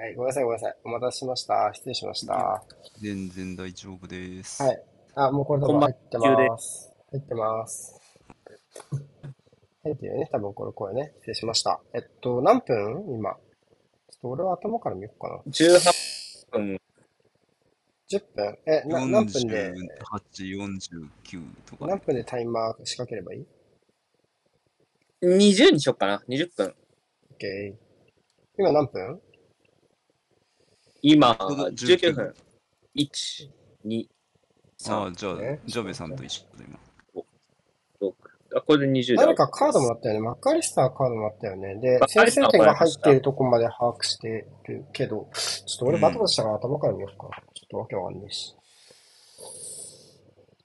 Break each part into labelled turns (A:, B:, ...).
A: はい、ごめんなさい、ごめんなさい。お待たせしました。失礼しました。は
B: 全然大丈夫です。
A: い。あ、もうこれ多分入ってます。入ってます。入ってるよね。多分これ声ね。失礼しました。えっと、何分？今。ちょっと俺は頭から見ようかな。
C: 18分。
A: 10分？え、な、何分で、
B: 48、49とか。
A: 何分でタイマー仕掛ければいい
C: ？20にしよっかな。20分。
A: ?OK。今何分？
C: 今、
B: ちょうど
C: 19分。1、2、
B: ああ、
C: 3、
B: じゃあ
A: ね、
B: ジャベさんと一緒だ、今。
C: 6。あ、これで20だ。
A: 誰かカードもらったよね。マッカリスターカードもらったよね。で先制点が入っているとこまで把握してるけど、ちょっと俺バタバタしたから頭から見ようかな。ちょっとわけわかんないし。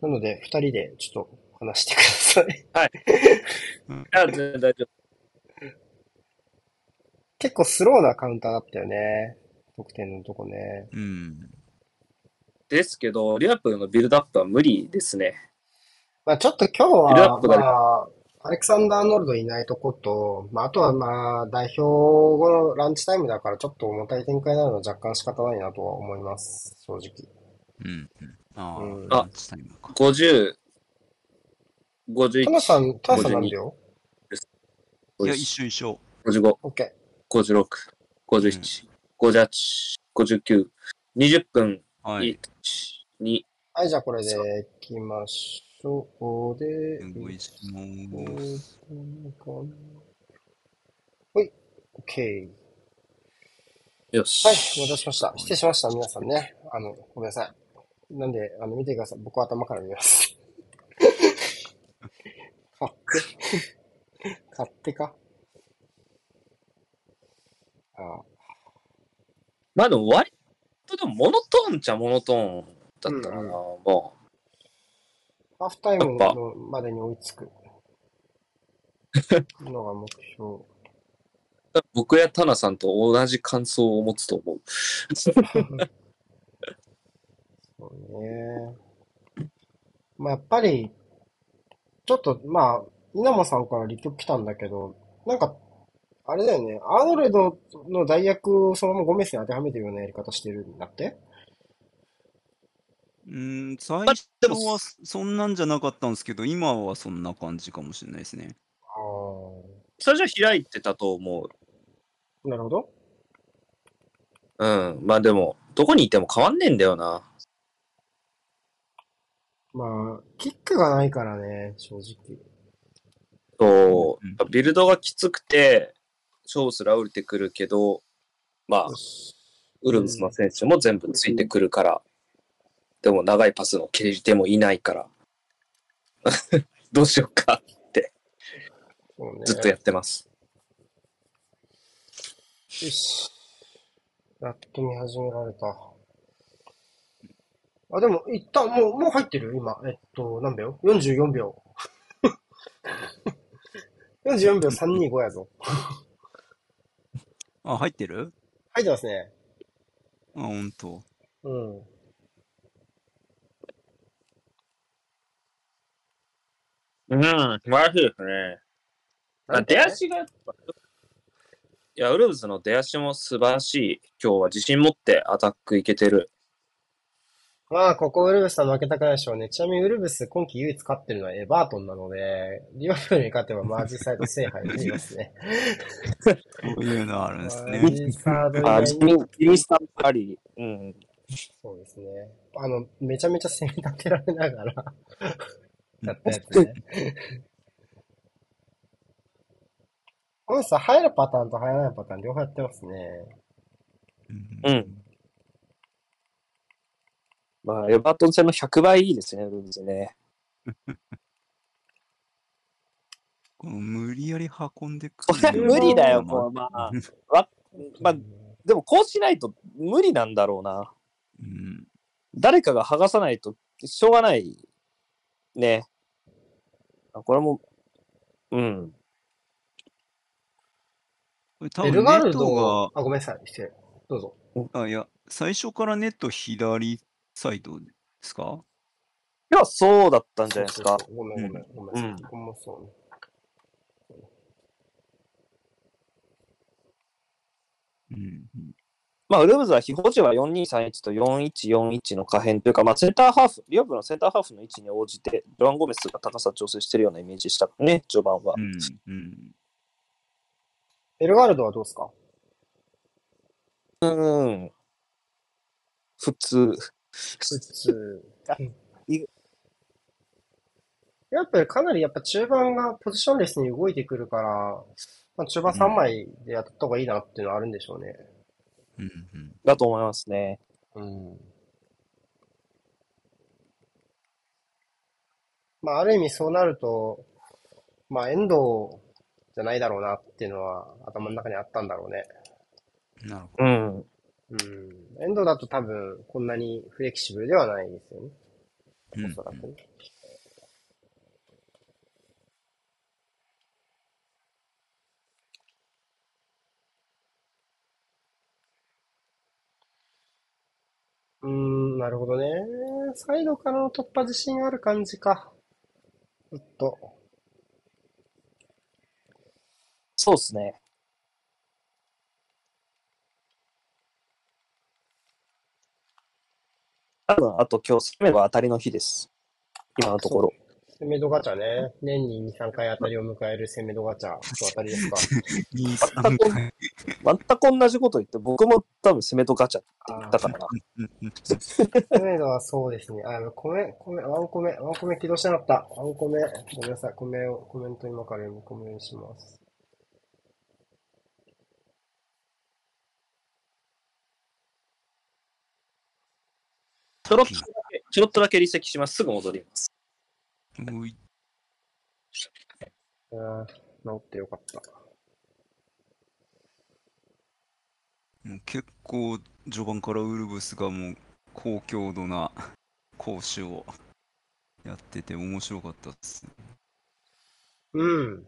A: なので、二人でちょっと話してください。
C: あ、全然大丈
A: 結構スローなカウンターだったよね。得点のとこね。
B: うん。
C: 夫。ですけど、リアプールのビルドアップは無理ですね。
A: まあちょっと今日は、
C: ビルドアップが
A: まあ、アレクサンダー・ノルドいないとこと、まああとはまあ代表後のランチタイムだからちょっと重たい展開になるのは若干仕方ないなとは思います。正直。
B: うん。うんああ、
A: うん
B: ランチタイムか。
C: 50、51、
A: タナさん、タナさん何秒？
B: いや、一緒一緒。
C: 55、
A: ?OK。
C: 56、51、58、59、20分、
B: はい。
C: 1、2、
A: はい、じゃあこれで行きましょう。で、
B: ご一緒ます。
A: はい、OK。
C: よし。
A: はい、お待たせしました。失礼しました、皆さんね。あの、ごめんなさい。なんで、あの、見てください。僕は頭から見ます。勝手。勝手かああ
C: まあでも割とでもモノトーンっちゃモノトーンだったかな、
A: うん
C: も
A: ハーフタイムのまでに追いつく のが目標。
C: う。僕やタナさんと同じ感想を持つと思う。
A: そうね。まあ、やっぱり、ちょっと、まあ、稲葉さんから立曲来たんだけど、なんか、あれだよね、アーノルドの代役をそのままゴメスに当てはめてるようなやり方してるんだって？
B: うん、最
C: まあ
B: 初はそんなんじゃなかったんですけど、今はそんな感じかもしれないですね。
A: ああ、
C: 最初は開いてたと思う。
A: なるほど。
C: うん。まあでも、どこにいても変わんねえんだよな。
A: まあ、キックがないからね、正直。
C: そう
B: うん、
C: ビルドがきつくて、勝負すら降りてくるけど、まあウルブスの選手も全部ついてくるから、でも長いパスの蹴り手もいないから、どうしようかって。ずっとやってます。
A: よし。やっと見始められた。あ、でも、一旦、もう、もう入ってる？今。えっと、何秒 ?44 秒。44秒325やぞ。
B: あ、入ってる？
A: 入ってますね。
B: あ、ほんと。
A: うん。
C: うん、素晴らしいですね。あ出足がいや、ウルブスの出足も素晴らしい。今日は自信持ってアタックいけてる。
A: まあ、ここウルブスは負けたくないでしょうね。ちなみにウルブス今季唯一勝ってるのはエバートンなので、リバプールに勝てばマージサイド制覇になりますね。
B: そういうのあるんですね
A: マー。ジサイド以
C: あ、
A: 外
C: ジスタンパリ。うん。
A: そうですね。あの、めちゃめちゃ攻め立てられながらやったやつね。このさ、入るパターンと入らないパターン両方やってますね。
C: うん。まあ、エバートン戦の100倍いいですね、ウルブスね。
B: この無理やり運んでくる
C: 無理だよ、
B: ま
C: こう、まあ。わまあ、でもこうしないと無理なんだろうな。
B: うん。
C: 誰かが剥がさないとしょうがない。ね。あこれも、うん。
B: これ多分
A: エルガル
B: ネット
A: ド、
B: が、
A: あ、ごめんなさい、失礼。どうぞ。
B: あ、いや、最初からネット左サイドですか？
C: いや、そうだったんじゃないですか
A: ごめんごめん、ごめん。
C: うん
A: そこもそうね。
B: うん。うん
C: ままあ、ウルブズは非保持は4231と4141の可変というか、まあ、センターハーフ、リオブのセンターハーフの位置に応じて、ジョアン・ゴメスが高さ調整してるようなイメージでしたからね、序盤は。
B: うん。うん。
A: エルガルドはどうですか？
C: うん。普通。
A: 普通
C: あ。い
A: やっぱりかなりやっぱ中盤がポジションレスに動いてくるから、まあ、中盤3枚でやった方がいいなっていうのはあるんでしょうね。
B: うん。うん。
C: だと思いますね。
A: うん。まあ、ある意味そうなると、まあ、遠藤じゃないだろうなっていうのは頭の中にあったんだろうね。
B: なるほ
C: うん。
A: うん。遠藤だと多分こんなにフレキシブルではないですよね。
B: ど。
A: おそらくね。うーん、なるほどね。サイドからの突破自信ある感じか。ずっと。
C: そうですね。多分、あと今日、攻めは当たりの日です。今のところ。
A: セメドガチャね。年に2、3回当たりを迎えるセメドガチャ。今日当たりですか。
B: 2、3回。
C: 全く同じこと言って、僕も多分攻めとガチャって言ったからな。
B: うんうん
A: セメドはそうですね。あ、米、米、ワンコメ、ワンコメ起動してなかった。ワンコメ、ごめんなさい。コメを、コメント今から読み込むようにします。
C: ちょろっとだけ、ちょろっとだけ離席します。すぐ戻ります。
B: おい
A: 治ってよかった。
B: もう結構序盤からウルブスがもう高強度な攻守をやってて面白かったですね。
A: うん。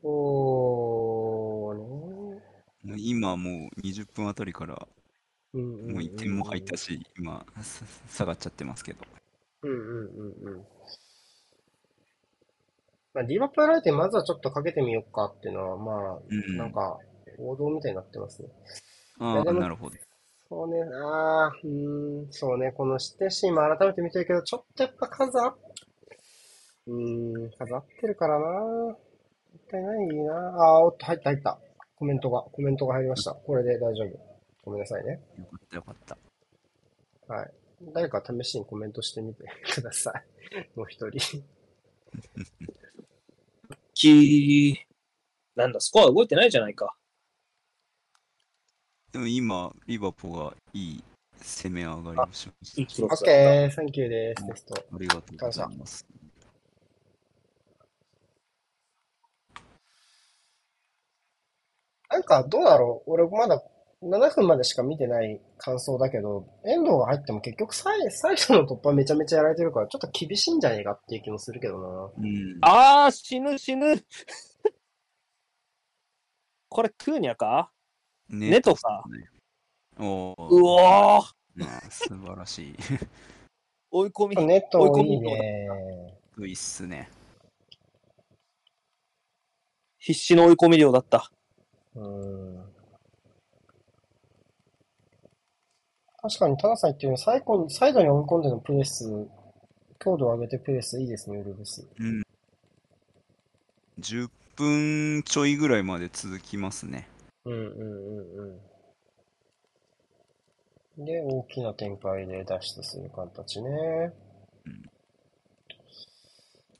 A: そうね。
B: もう今もう20分あたりからもう1点も入ったし、今さ下がっちゃってますけど。
A: うんうんうんうん。まあ、リバプール相手にまずはちょっとかけてみようかっていうのは、まあ、
B: うん
A: なんか、王道みたいになってますね。い
B: ああ、なるほど。
A: そうね、ああ、うーん、そうね、この失点シーンも改めて見てるけど、ちょっとやっぱ数あ、うーん、数合ってるからな。もったいないな。ああ、おっと、入った入った。コメントが、コメントが入りました。これで大丈夫。ごめんなさいね。
B: よかったよかった。
A: はい。誰か試しにコメントしてみてください。もう一人。
C: きなんだ、スコア動いてないじゃないか。
B: でも今、リバポがいい攻め上がりをしました。
A: オッケー、サンキューです。テスト。
B: ありがとうございます。
A: なんか、どうだろう俺まだ7分までしか見てない感想だけど、遠藤が入っても結局サイサイドの突破めちゃめちゃやられてるから、ちょっと厳しいんじゃねえかっていう気もするけど
B: うん。
C: あー、死ぬ死ぬ。これ、クーニャか？
B: ネ
C: ネトか。
B: ね。おー
C: うおー
B: まあ、素晴らしい。
C: 追い込み
A: な。。ネットいい
C: 追い込み
A: ね。
B: いいっすね。
C: 必死の追い込み量だった。
A: うん。確かに、タナさん言ってるように、サイコンサイドに追い込んでのプレス、強度を上げてプレスいいですね、ウルブス。
B: うん。10分ちょいぐらいまで続きますね。
A: うんうんうんうん。で、大きな展開で脱出する形ね。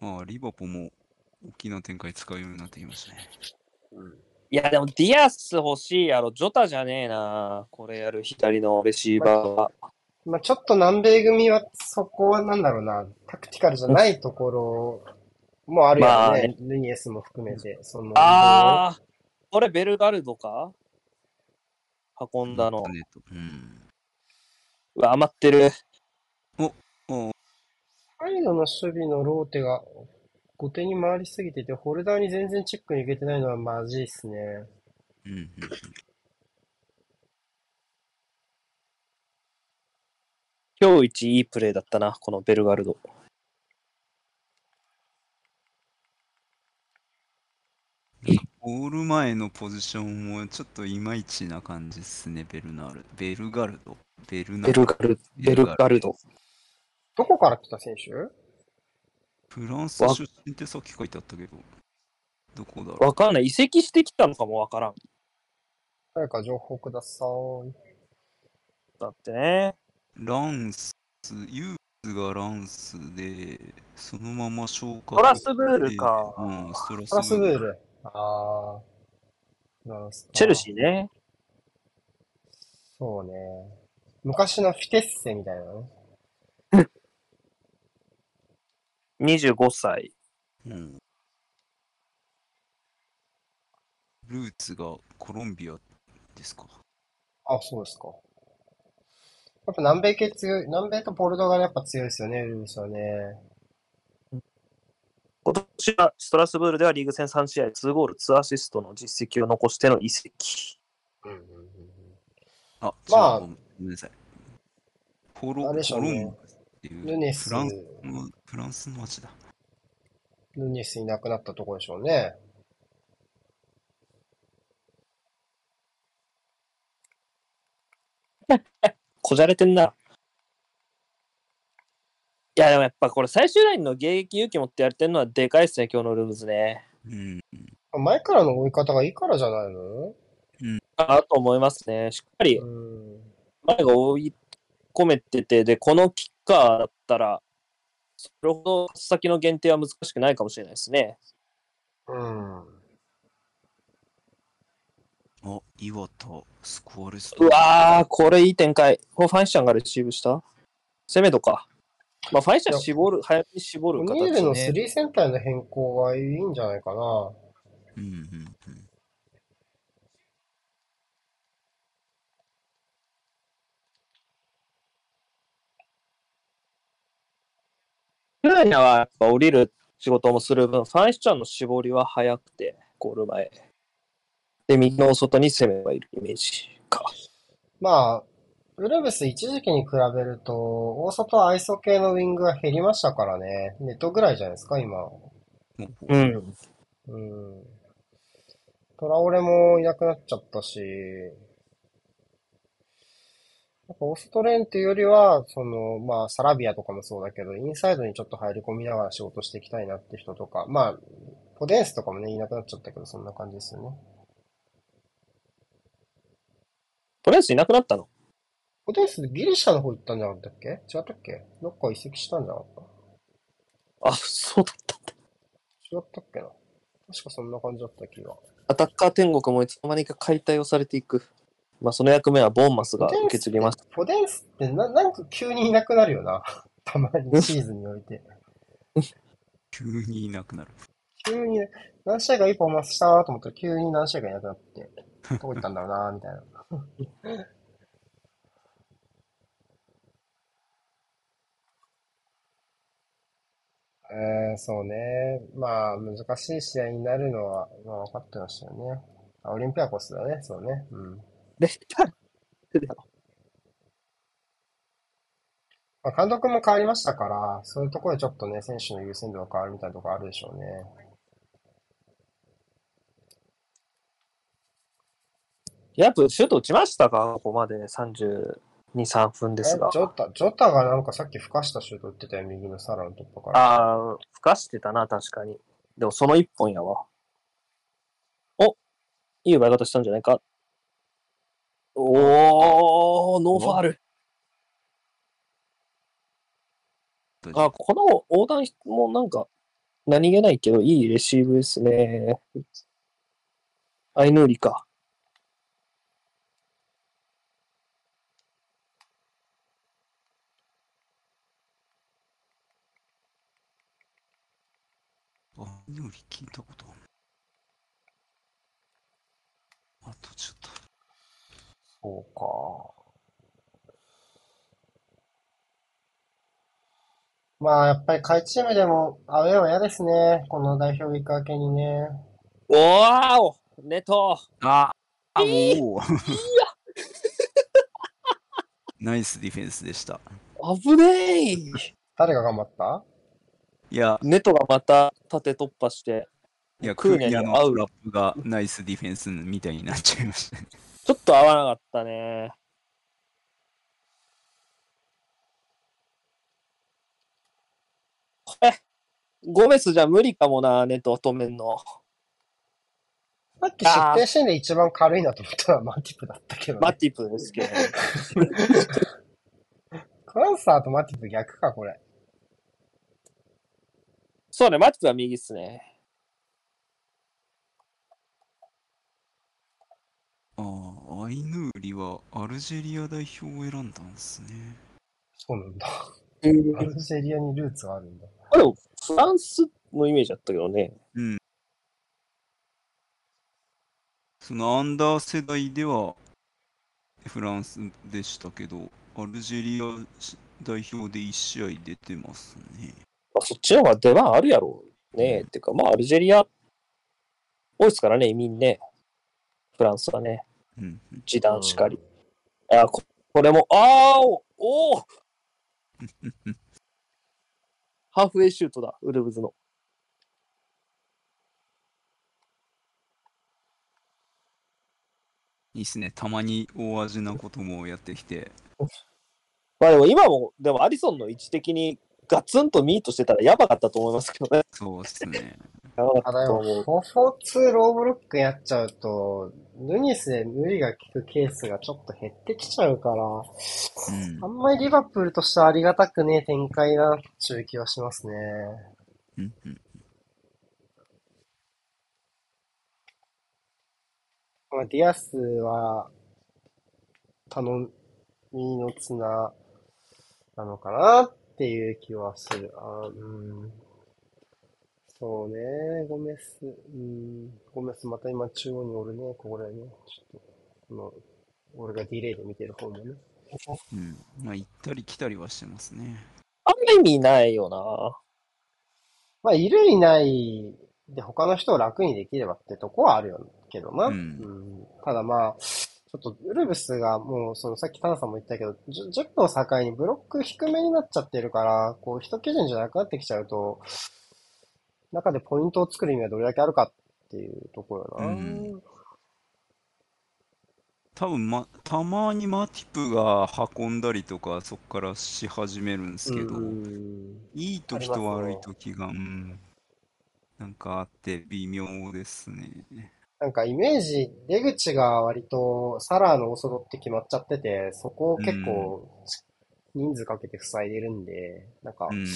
B: まあ、リバポも大きな展開使うようになってきましたね。
C: いや、でもディアス欲しいやろ。ジョタじゃねえな。これやる左のレシーバーは。
A: まあちょっと南米組は、そこはなんだろうな、タクティカルじゃないところもあるよ
C: まあ
A: ね。ルニエスも含めて、その、
C: あー、これベルガルドか？運んだの。
B: うん。
C: うわ、余ってる。
B: お
A: サイドの守備のローテが後手に回りすぎてて、ホルダーに全然チェックにいけてないのはマジいっすね。
B: うんうん
C: 今日一いいプレーだったな、このベルガルド。
B: ゴール前のポジションもちょっといまいちな感じっすね、ベルナル。ベルガルド。ベルナ
C: ベルガル、ベルガルド。
A: どこから来た選手？
B: フランス出身ってさっき書いてあったけど、どこだろう？
C: わかんない。移籍してきたのかもわからん。
A: 誰か情報ください。
C: だってね。
B: ランス、ユースがランスで、そのまま消化
C: トラスブールか。
B: うん、ストラス
A: トラスブー
B: ル。
A: ル。あー。なんすか
C: チェルシーね。
A: そうね。昔のフィテッセみたいなね。
C: 25歳。
B: うん。ルーツがコロンビアですか？
A: あ、そうですか。やっぱ南米系強い、南米とポルトガルやっぱ強いですよね、ウルブスはね。
C: 今年はストラスブールではリーグ戦3試合、2ゴール、2アシストの実績を残しての移籍。
A: うんうんうん
B: あ、
A: まあ
B: ごめんなさい。コロ
A: あれでしょうね
B: コロンブっていう
A: ヌネス
B: フランスの、フランスの街だ。
A: ヌニスいなくなったところでしょうね。
C: こじゃれてんな。いや、でもやっぱこれ最終ラインの迎撃勇気持ってやれてるのはでかいっすね、今日のルーブズね。
B: うん。
A: 前からの追い方がいいからじゃないの？
C: あと思いますね。しっかり
A: うん。
C: 前が追い込めてて、で、このキッカーだったら、それほど先の限定は難しくないかもしれないですね。
A: うん。
B: あ、岩田、スコアレス
C: うわー、これいい展開。これファインシャンがレシーブした？攻めとか。まあ、ファインシャン絞る、早めに絞る
A: オ
C: 形
A: ニールの
C: ね。
A: 3センターへの変更がいいんじゃないかな。
B: うんうんうん。
C: フラーニャはやっぱ降りる仕事もする分、ファインシャンの絞りは早くて、ゴール前。で、右の外に攻めばいるイメージか。
A: まあ、ウルブス一時期に比べると、大外アイソ系のウィングが減りましたからね。ネットぐらいじゃないですか、今。
B: う
C: ん。
A: うん。トラオレもいなくなっちゃったし、やっぱオーストレーンっていうよりは、その、まあ、サラビアとかもそうだけど、インサイドにちょっと入り込みながら仕事していきたいなって人とか、まあ、ポデンスとかもね、いなくなっちゃったけど、そんな感じですよね。
C: とりあえずいなくなったの？
A: ポデンスギリシャの方行ったんじゃなかったっけ？違ったっけ？どっか移籍したんじゃなかっ
C: あ、そうだったんだ。
A: た違ったっけな？確かそんな感じだった気が。
C: アタッカー天国もいつの間にか解体をされていく。まあ、その役目はボーンマスが受け継ぎます。
A: ポデンスってな、なんか急にいなくなるよな。たまにシーズンにおいて。
B: 急にいなくなる。
A: 急に、何試合かいいパフォーマンスしたなと思ったら急に何試合かいなくなって、どこ行ったんだろうなみたいな。えー、そうね。まあ、難しい試合になるのは、まあ分かってましたよね。あ、オリンピアコスだね。そうね。うん。
C: レタル
A: まあ、監督も変わりましたから、そういうところでちょっとね、選手の優先度が変わるみたいなところあるでしょうね。
C: ヤプ、シュート打ちましたか？ここまで32、3分ですが
A: え。ジョタ、ジョタがなんかさっきふかしたシュート打ってたよ、右のサラの突破から。
C: ああ、ふかしてたな、確かに。でもその一本やわ。おいい奪い方したんじゃないか？おー、ノーファール。あ、この横断もなんか、何気ないけど、いいレシーブですね。アイトヌーリか。
B: あ、より聞いたことある。あとちょっと。
A: そうか。まあ、やっぱり下位チームでもアウェーは嫌ですね。この代表ウィーク明けにね。
C: おーおネト
B: ああ、おお。ナイスディフェンスでした。
C: 危ねえ
A: 誰が頑張った？
B: いや、
C: ネトがまた縦突破して、
B: いや、
C: クーニャ
B: のラップがナイスディフェンスみたいになっちゃいましたね。
C: ちょっと合わなかったね。これ、ゴメスじゃ無理かもな、ネット止めんの。
A: さっき失点シーンで一番軽いなと思ったのはマティプだったけど、ね。
C: マティプですけど。
A: クランサーとマティプ逆か、これ。
C: そうね、マティプは右っすね。
B: ああ、アイヌーリはアルジェリア代表を選んだんですね。
A: そうなんだ。
C: あ
A: アルジェリアにルーツがあるんだ。
C: でも、フランスのイメージだったけどね。
B: うん。そのアンダー世代ではフランスでしたけど、アルジェリア代表で1試合出てますね。
C: まあ、そっちの方が出番あるやろうね。っていうか、まあ、アルジェリア、多いですからね、移民ね。フランスはね。
B: うん。
C: 時短しかり。あこ、これも、ああおおー ハーフウェイシュートだ、ウルブズの。
B: いいっすね。たまに大味なこともやってきて。
C: まあでも今も、でもアリソンの位置的にガツンとミートしてたらやばかったと思いますけどね。
B: そうっすね。
C: やばかったと思う。
A: 4-4-2ローブロックやっちゃうと、ヌニスで無理が効くケースがちょっと減ってきちゃうから、
B: うん
A: あんまりリバプールとしてはありがたくねえ展開なっていう気はしますね。
B: うんうん。
A: まあ、ディアスは、頼みの綱なのかなっていう気はする。あうん。そうね、ゴメス、うん、ゴメスまた今中央におるね、ここでね。ちょっと、この、俺がディレイで見てる方もね。
B: うん。まあ、行ったり来たりはしてますね。
C: あんま意味ないよな。
A: まあ、いるいないで他の人を楽にできればってとこはあるよけどな。
B: うん
A: うんただまあ、ちょっとウルブスがもう、そのさっきタナさんも言ったけど、10, 10分を境にブロック低めになっちゃってるから、こう、一基準じゃなくなってきちゃうと、中でポイントを作る意味はどれだけあるかっていうところよな。
B: うん。多分ま、たまにマティプが運んだりとか、そこからし始めるんですけど、
A: うん。
B: いい時と悪い時が、うん、なんかあって微妙ですね。
A: なんかイメージ、出口が割とサラーのオーソドって決まっちゃってて、そこを結構人数かけて塞いでるんで、なんか
B: うん、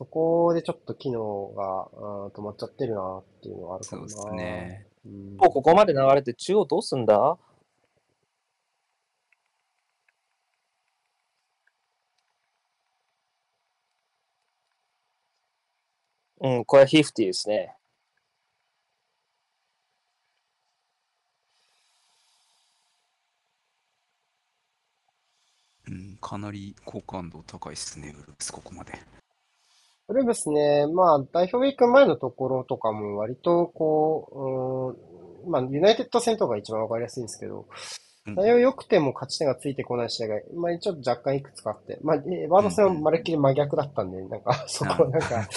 A: そこでちょっと機能がうん止まっちゃってるなっていうのがあるかもな。
B: そうですね。
A: うん
C: もうここまで流れて中央どうすんだ？うん、これヒフティですね。
B: うん、かなり好感度高いですね、ウルブス、ここまで。
A: それですね、まあ代表ウィーク前のところとかも割とこう、うん、まあユナイテッド戦とか一番わかりやすいんですけど、良くても勝ち点がついてこない試合が、まあちょっと若干いくつかあって、まあえワード戦はまるっきり真逆だったんで、なんか そこなんか、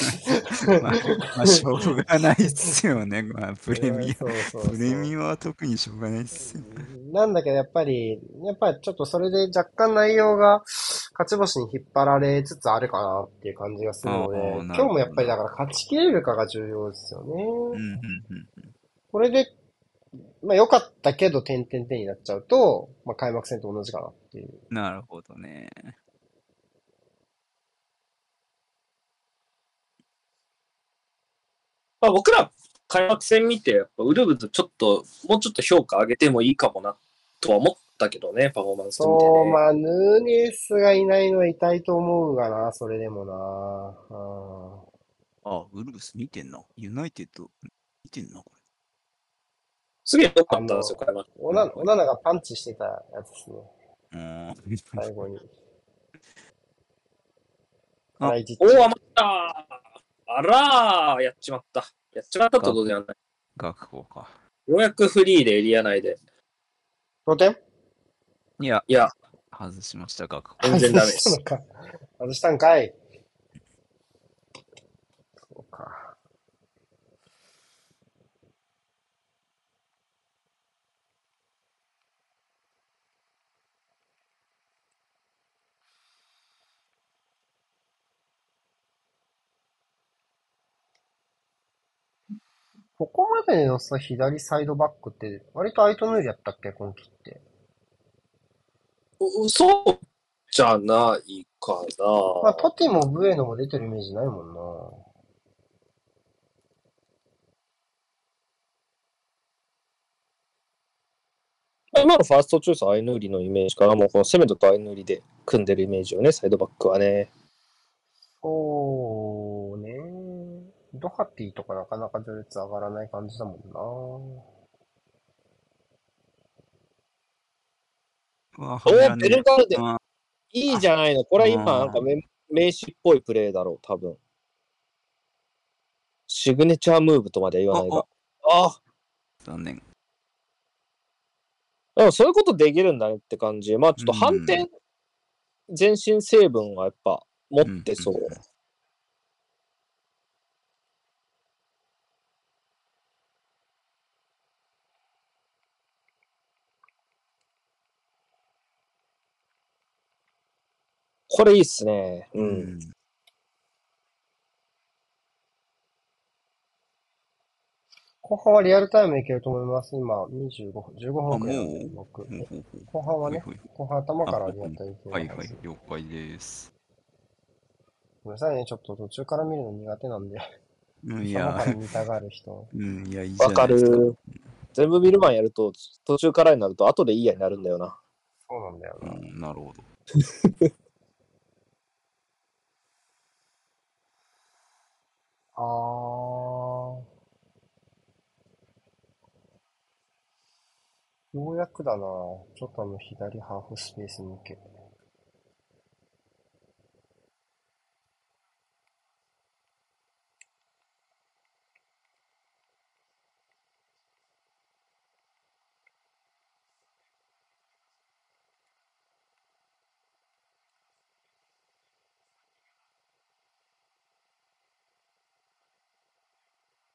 B: まあ、まあ、しょうがないっすよね、まあ、プレミア。プレミアは特にしょうがないっすよ。
A: なんだけど、やっぱり、やっぱりちょっとそれで若干内容が勝ち星に引っ張られつつあるかなっていう感じがするので、今日もやっぱりだから勝ちきれるかが重要ですよね。
B: うん、うん、うん。
A: これで、まあ良かったけど点々点になっちゃうと、まあ開幕戦と同じかなっていう。
B: なるほどね。
C: まあ、僕ら開幕戦見て、やっぱウルブズちょっと、もうちょっと評価上げてもいいかもな、とは思ったけどね、パフォーマンス見て
A: そう、
C: ね。
A: まあ、ヌーネスがいないのは痛いと思うがな、それでもな。あ
B: あ、ウルブス見てんな。ユナイテッド見てんな、こ
C: すげえ良かったんですよ、開幕。
A: オナオナナがパンチしてたやつですね、
B: れ。うん。
A: 最後に。
B: あ
A: ライジッチ
C: おー、余ったあらー、やっちまった。やっちまったってことではない。
B: 学校か。
C: ようやくフリーでエリア内で。
A: 同点
B: いや、
C: いや、
B: 外しました、学校。
C: 全然ダメです
A: 外したのか。外したんかい。ここまでのさ、左サイドバックって、割とアイトヌールやったっけ、今季って。
C: うそうじゃないか
A: まあ、
C: な。
A: トティもブエノも出てるイメージないもんな。
C: 今のファーストチョイスはアイヌーリのイメージから、もうこのセメドとアイヌーリで組んでるイメージよね、サイドバックはね。
A: そうね。ドハティとかなかなか序列上がらない感じだもんな。
C: おー、ベルガルデ、
B: あ
C: いいじゃないの。これは今、なんかめ名詞っぽいプレーだろう、多分。シグネチャームーブとまでは言わないが。ああ、
B: 残念。
C: でもそういうことできるんだねって感じ。まあちょっと反転、全身成分はやっぱ持ってそう。
B: んんん
C: これいいっすね。う。
B: うんん。
A: 後半はリアルタイムいけると思います。今、25分、15
B: あ、もう
A: 分くらいで、僕。後半はね、
B: ほいほい
A: 後半頭からリアルタイムいける
B: はい
A: は
B: い了解です。
A: ごめんなさいね、ちょっと途中から見るの苦手なんで、
B: うん、い
A: 頭から
B: や、
A: 見たがる人。
B: うん、いや、いいじゃ
C: わか
B: ないですか。
C: る。全部見る前やると、途中からになると、後でいいやになるんだよな。
A: そうなんだよな。
B: うん、なるほど。
A: あ。ようやくだなちょっとあの左ハーフスペース向け。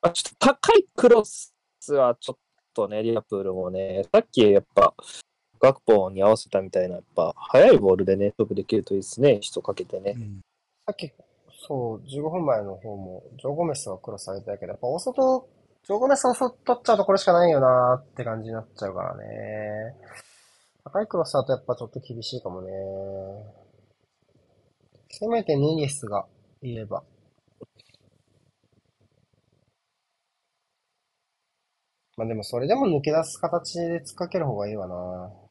C: あちょっと高いクロスはちょっとね、リアプールもね、さっきやっぱ、ガクポに合わせたみたいな、やっぱ、速いボールでね、得できるといいですね、人かけてね。
B: うん
A: さっき、そう、15分前の方も、ジョー・ゴメスはクロスされたけど、やっぱ大外、ジョー・ゴメスを外取っちゃうとこれしかないよなーって感じになっちゃうからね。高いクロスだとやっぱちょっと厳しいかもね。せめてヌニエスがいれば。まあでもそれでも抜け出す形で突っかける方がいいわな。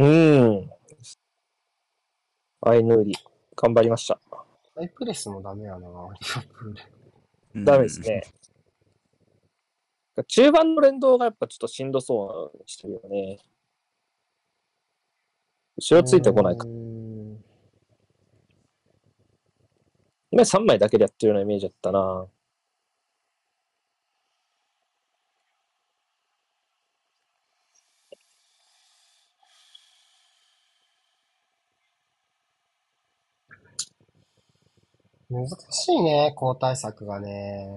A: う
C: ーん。アイヌーリ、頑張りました。
A: ハイプレスもダメやな、リバプール。
B: うん
C: ダメですね。中盤の連動がやっぱちょっとしんどそうにしてるよね。後ろついてこないか今3枚だけでやってるようなイメージだったな。
A: 難しいね、交代策がね。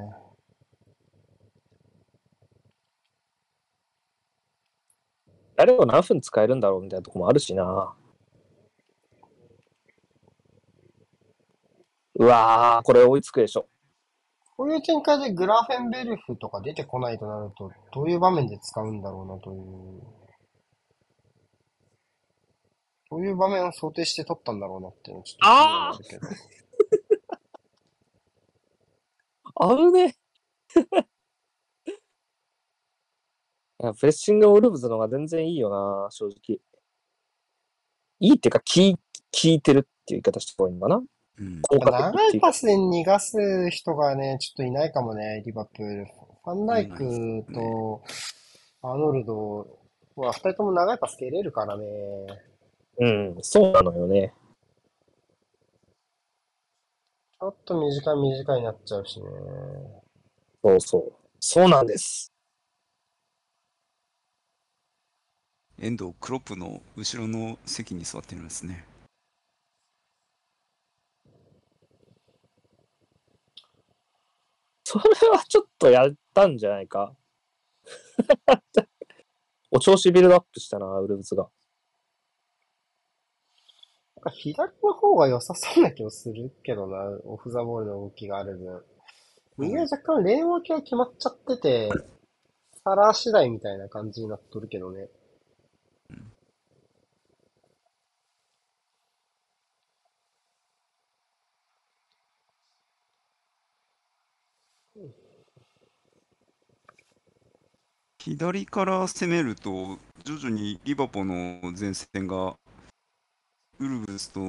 C: 誰を何分使えるんだろうみたいなとこもあるしな。うわー、これ追いつくでしょ。
A: こういう展開でグラフェンベルフとか出てこないとなると、どういう場面で使うんだろうなという。どういう場面を想定して取ったんだろうなっていうのはちょっと気になるけど。
C: あぶね いやプレッシングオルブズの方が全然いいよな、正直。いいっていうか、効いてるっていう言い方した方がいいのかな
B: うん
C: 効果的
A: 長
C: い
A: パスで逃がす人がね、ちょっといないかもね、リバプール。ファンダイクとアーノルドは二人とも長いパス蹴れるからね。
C: うん、そうなのよね。
A: ょっと短い短いになっちゃうしね。
C: そうそう。そうなんです。
B: 遠藤、クロップの後ろの席に座ってるんですね。
C: それはちょっとやったんじゃないか。お調子ビルドアップしたな、ウルブスが。
A: か左の方が良さそうな気もするけどな、オフザボールの動きがある分。右は若干レーン分けが決まっちゃってて、サラー次第みたいな感じになっとるけどね。
B: 左から攻めると、徐々にリバポの前線が、ウルブスと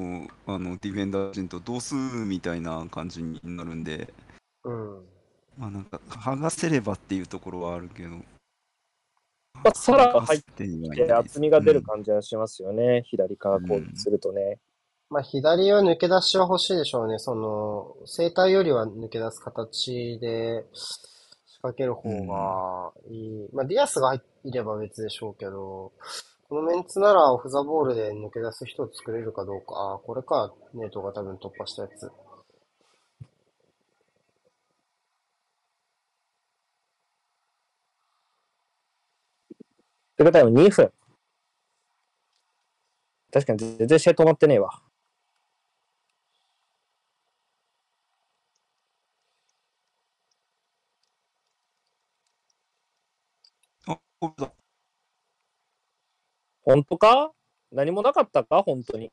B: あのディフェンダー陣と同数みたいな感じになるんで、
A: うん。
B: まあなんか、剥がせればっていうところはあるけど、
C: まあ、サラが入っ
B: てはいない
C: て厚みが出る感じはしますよね。左から攻撃するとね。
A: まあ左は抜け出しは欲しいでしょうね。その、正対よりは抜け出す形で仕掛ける方がいい。まあディアスが入れば別でしょうけど、このメンツならオフザボールで抜け出す人を作れるかどうか。ああ、これか、ネートが多分突破したやつ。
C: というタイム2分。確かに全然試合止まってねえわ。
B: あ、これだ。
C: 本当か？何もなかったか？本当に。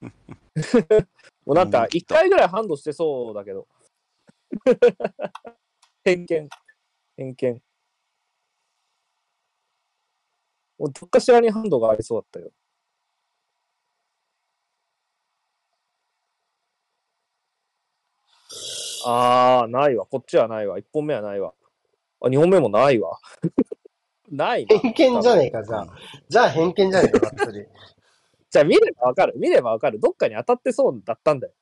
C: もうなんか、1回ぐらいハンドしてそうだけど。偏見。偏見。もうどっかしらにハンドがありそうだったよ。あー、ないわ。こっちはないわ。1本目はないわ。あ、2本目もないわ。ないな。
A: 偏見じゃねえか、じゃあ。じゃあ偏見じゃねえか、がっつり。
C: じゃあ見ればわかる。見ればわかる。どっかに当たってそうだったんだよ。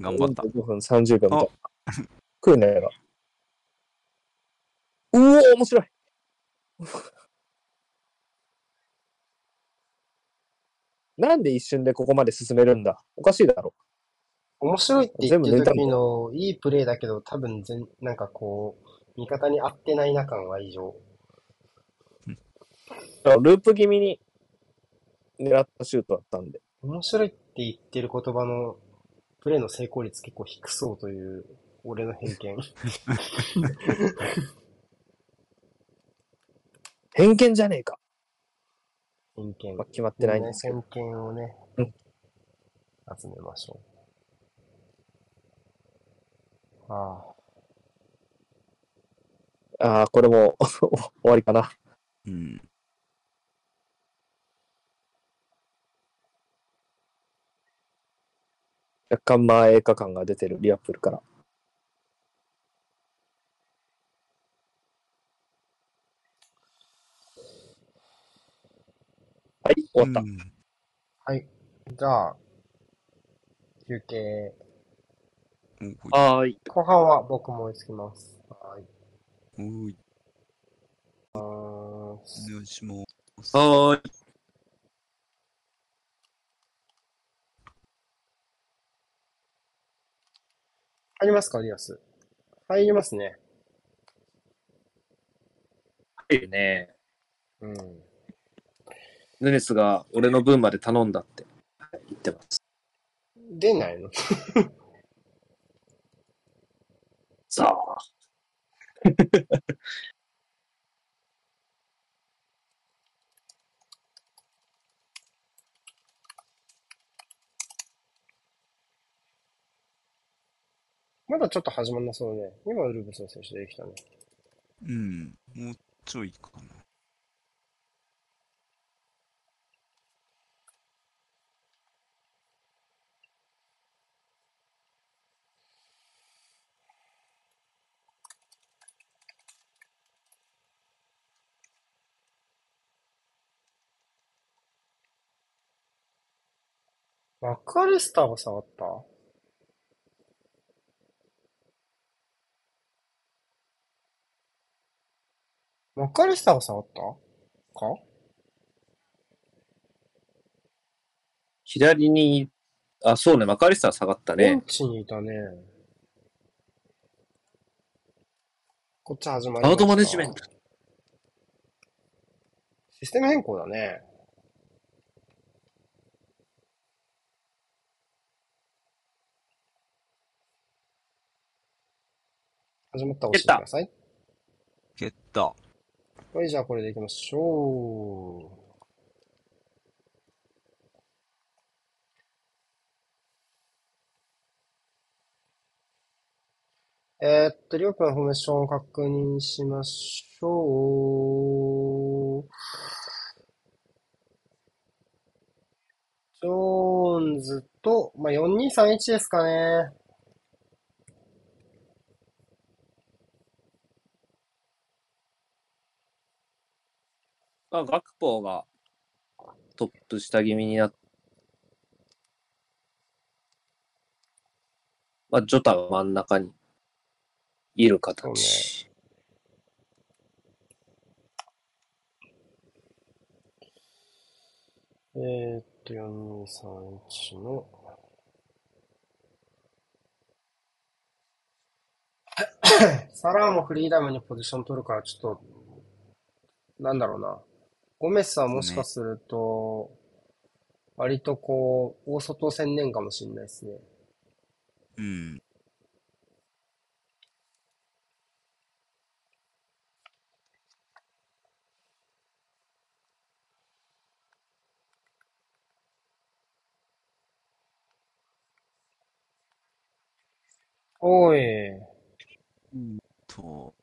B: 頑張った。
C: 5分30秒みたいな。食うねえが。うお面白い。なんで一瞬でここまで進めるんだ？おかしいだろ。
A: 面白いって言って
C: た
A: 時のいいプレーだけど、多分全、なんかこう、味方に合ってないな感は異常。
C: ループ気味に狙ったシュートだったんで。
A: 面白いって言ってる言葉の、プレーの成功率結構低そうという、俺の偏見。
C: 偏見じゃねえか。
A: 偏見。
C: まあ、決まってないんですけど。
A: ね偏見をね
C: うん、
A: 集めましょう。ああ。
C: ああ、これも 終わりかな。
B: うん。
C: 若干前映画感が出てるリアプールから。はい、終わった。
B: うん
A: はい。じゃあ、休憩。
B: お
C: はーい。
A: 後半は僕も追いつきます。はい。
B: おい、お願いします。
C: はーい。
A: 入りますか、リアス？入りますね。
C: いいね。
A: うん。
C: ヌネスが俺の分まで頼んだって言ってます。
A: 出ないの？
C: さあ。
A: まだちょっと始まんなそうね。今、ウルブスの選手出てきたね。
B: うん、もうちょいかな。
A: マックアレスターが下がった？マッカリスターが下がった？か？
C: 左に、あ、そうね、マカリスター下がったね。
A: ベンチにいたね。こっち始まりました。
C: アウトマネジメント。
A: システム変更だね。始まったら押してください。
B: 蹴った。
A: はい、じゃあこれでいきましょう。えーっと、両分フォーメーションを確認しましょう。ジョーンズと、まあ、4231ですかね。
C: あ、ガクポーがトップ下気味になっまあ、ジョタが真ん中にいる形。
A: えーっと、4231の、サラーもフリーダムにポジション取るから、ちょっと、なんだろうな。ゴメスはもしかすると、割とこう、大外専念かもしれないですね。
B: うん。
A: おい。
B: と、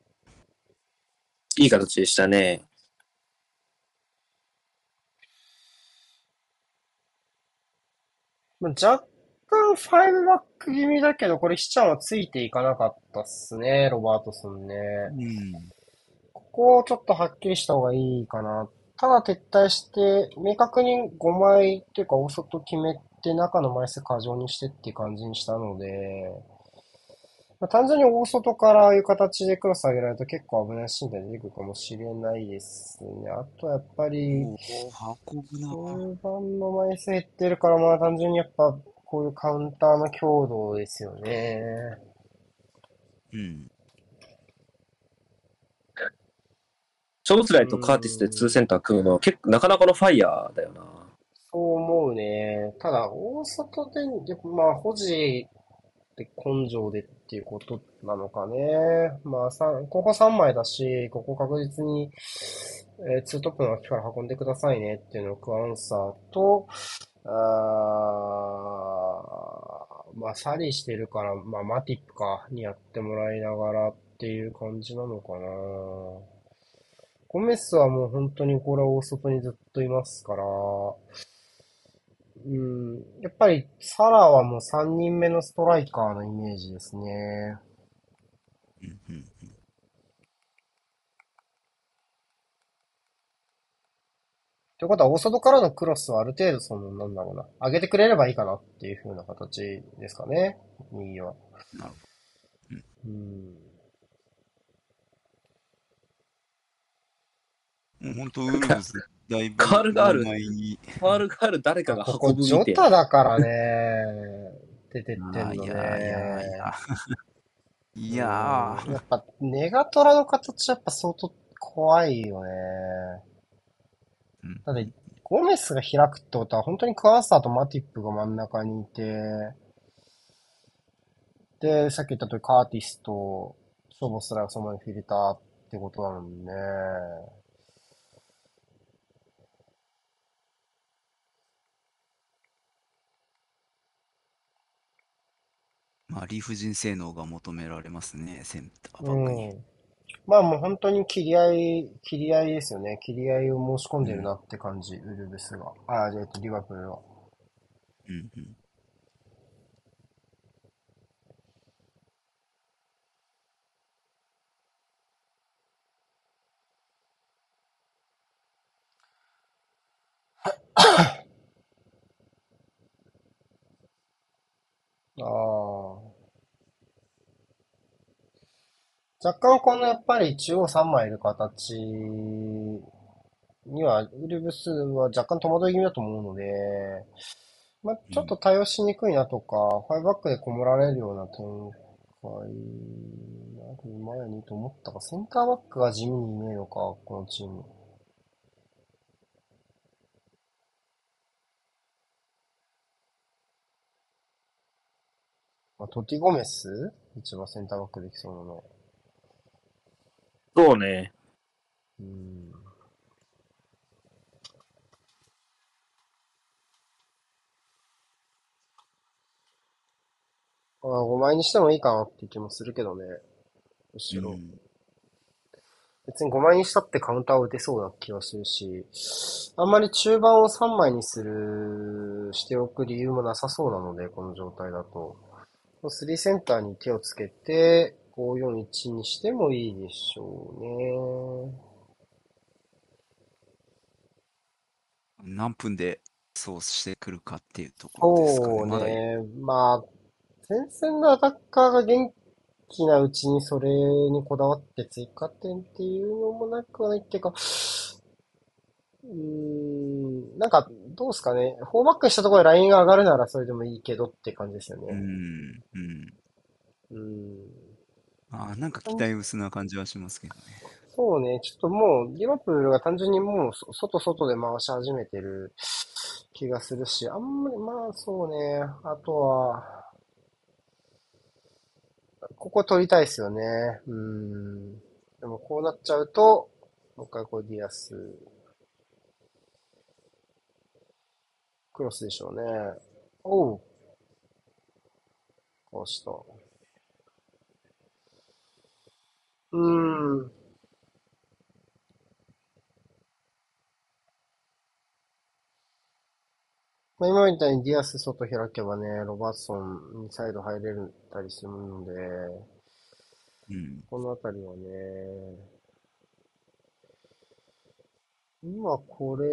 C: いい形でしたね。
A: ま若干ファイブバック気味だけど、これヒチャンはついていかなかったっすね、ロバートソンね。
B: うん。
A: ここをちょっとはっきりした方がいいかな。ただ撤退して、明確に5枚っていうか大外決めて中の枚数過剰にしてっていう感じにしたので、まあ、単純に大外からああいう形でクロス上げられると結構危ないシーンが出てくるかもしれないですね。あとはやっぱり。中盤の枚数減ってるから、まあ単純にやっぱこういうカウンターの強度ですよね。
B: うん。
C: ショーツライとカーティスで2センター組むのは結構なかなかのファイヤーだよな。
A: そう思うね。ただ、大外で、まあ、保持で根性でっていうことなのかね。まあ、ここ3枚だし、ここ確実に、えー、ツートップの脇から運んでくださいねっていうのをクアンサーと、あーまあ、サリーしてるから、まあ、マティップか、にやってもらいながらっていう感じなのかな。ゴメスはもう本当にこれは大外にずっといますから、うん、やっぱりサラはもう3人目のストライカーのイメージですね。
B: うんうん
A: ということは、大外からのクロスはある程度その、なんだろうな、上げてくれればいいかなっていう風な形ですかね、右は。
B: なるほ
A: うん。
B: もう本当ウルブス、だいぶ
C: カールがある
B: 前に、
C: ファールがある誰かが
A: ここ、
C: 運ぶみたい
A: ジョタだからね、出てってんのね。
B: あいやいやいや。いや
A: うんやっぱ、ネガトラの形やっぱ相当怖いよね。
B: うん
A: だって、ゴメスが開くってことは、本当にクアンサーとマティップが真ん中にいて、で、さっき言った通りカーティスとショボスラがその前にフィルターってことなのにね。
B: まあ、理不尽性能が求められますね、センターバ
A: う
B: ックに。
A: ん。まあもう本当に切り合い、切り合いですよね。切り合いを申し込んでるなって感じ、ウルブスが。あ、えっと、リバプールは。
B: うんうん。
A: ああ。若干このやっぱり中央3枚いる形には、ウルブスは若干戸惑い気味だと思うので、まあ、ちょっと対応しにくいなとか、ファイブバックでこもられるような展開なる前にと思ったが、センターバックが地味にいねえのか、このチーム。まあ、トティゴメス？一番センターバックできそうなの。
C: そうね。
A: うん。ああ、5枚にしてもいいかなって気もするけどね。むしろ。
B: うん
A: 別に5枚にしたってカウンターを打てそうな気がするし、あんまり中盤を3枚にする、しておく理由もなさそうなので、この状態だと。3センターに手をつけて、541にしてもいいでしょうね。
B: 何分でそうしてくるかっていうところですかね。
A: そうね。まあ、前線のアタッカーが元気なうちにそれにこだわって追加点っていうのもなくはないっていうか、うーん、なんか、どうですかね。フォーバックしたところでラインが上がるならそれでもいいけどって感じですよ
B: う
A: ね。
B: ん、うん。
A: うん。
B: あーなんか期待薄な感じはしますけどね。
A: そうね。ちょっともう、リバプールが単純にもうそ、外外で回し始めてる気がするし、あんまり、まあそうね。あとは、ここ取りたいですよね。うん。でもこうなっちゃうと、もう一回こうディアス。クロスでしょうね。おう。こうした。うーん。まあ、今みたいにディアス外開けばね、ロバートソンにサイド入れたりするので、
B: うん。
A: このあたりはね、今これ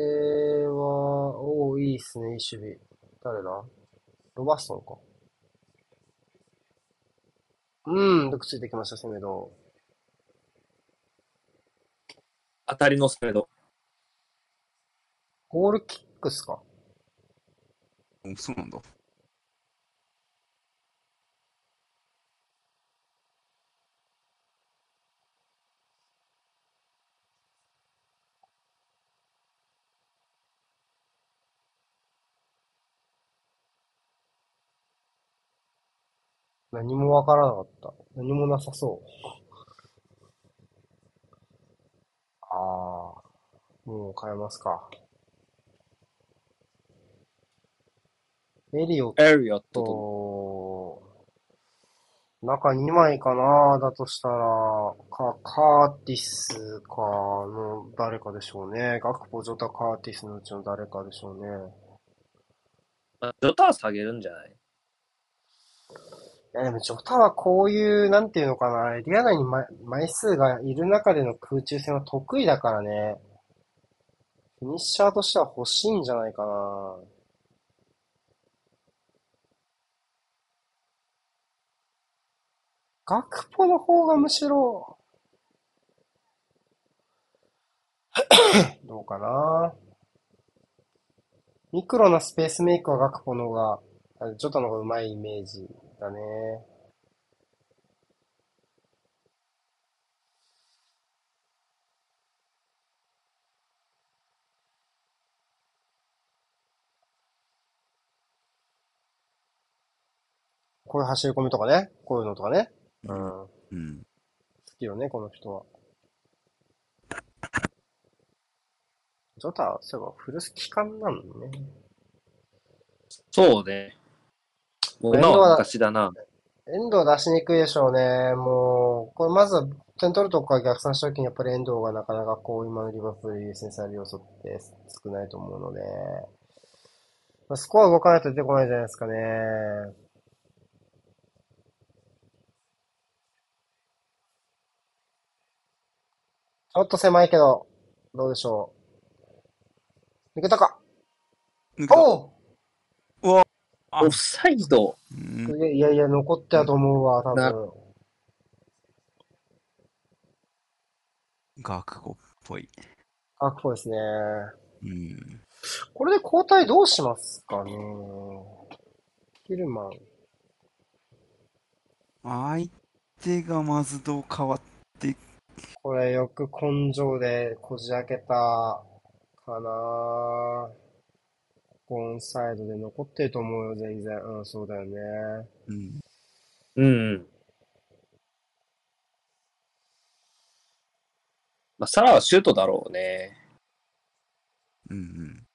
A: は、おお、いいっすね、いい守備。誰だ？ロバートソンか。うん、よくついてきました、セメド。
C: 当たりのスペード。
A: ゴールキックっすか？
B: おそうなんだ。
A: 何もわからなかった。何もなさそう。ああ、もう変えますか。エリオッ
C: エリオット
A: 中2枚かなだとしたら、か、カーティスかの誰かでしょうね。ガクポ、ジョタ、カーティスのうちの誰かでしょうね。
C: あジョタは下げるんじゃない？
A: いやでもジョタはこういう、なんていうのかな、エリア内に枚枚数がいる中での空中戦は得意だからね。フィニッシャーとしては欲しいんじゃないかな。ガクポの方がむしろ、どうかな。ミクロなスペースメイクはガクポの方が、あジョタの方が上手いイメージだね。こういう走り込みとかね。こういうのとかね。うん。好
B: うん。
A: きよね、この人は。ジョタ、そういえばフルス期間なのね。
C: そうね。もう昔だな。
A: 遠藤出しにくいでしょうね。もう、これまずは点取るとこから逆算した時にやっぱり遠藤がなかなかこう今のリバプール優先される要素って少ないと思うので、まあ、スコア動かないと出てこないじゃないですかね。ちょっと狭いけど、どうでしょう。抜けたか
B: 抜けた
A: お
C: オフサイド。
B: うん
A: いやいや残ってたと思うわ、多
C: な
A: 分。
B: 学校っぽい。
A: あ、こうですね。
B: うん。
A: これで交代どうしますかね？ヒルマン。
B: 相手がまずどう変わって、
A: これよく根性でこじ開けたかなゴンサイドで残ってると思うよ、全然。うん、そうだよね。
B: うん。
C: うん。まあ、サラはシュートだろうね。
B: うんうん。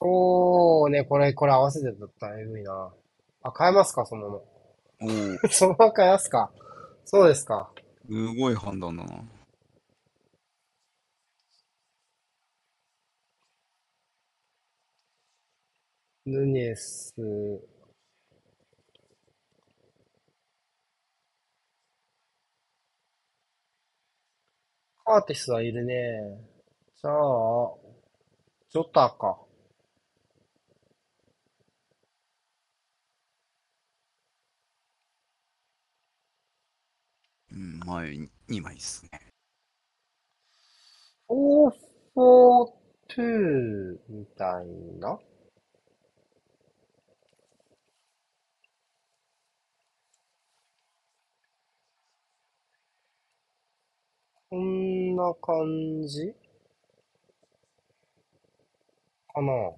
A: そうね、これ、これ合わせてだったらえぐいな。あ、変えますか、そのまま。
B: おお、
A: そのまま変えますか。そうですか。
B: すごい判断だな。
A: ヌネス、カーティスはいるね。じゃあ、ジョタか。
B: うん、前2枚ですね。
A: 4-4-2みたいなこんな感じ？かな。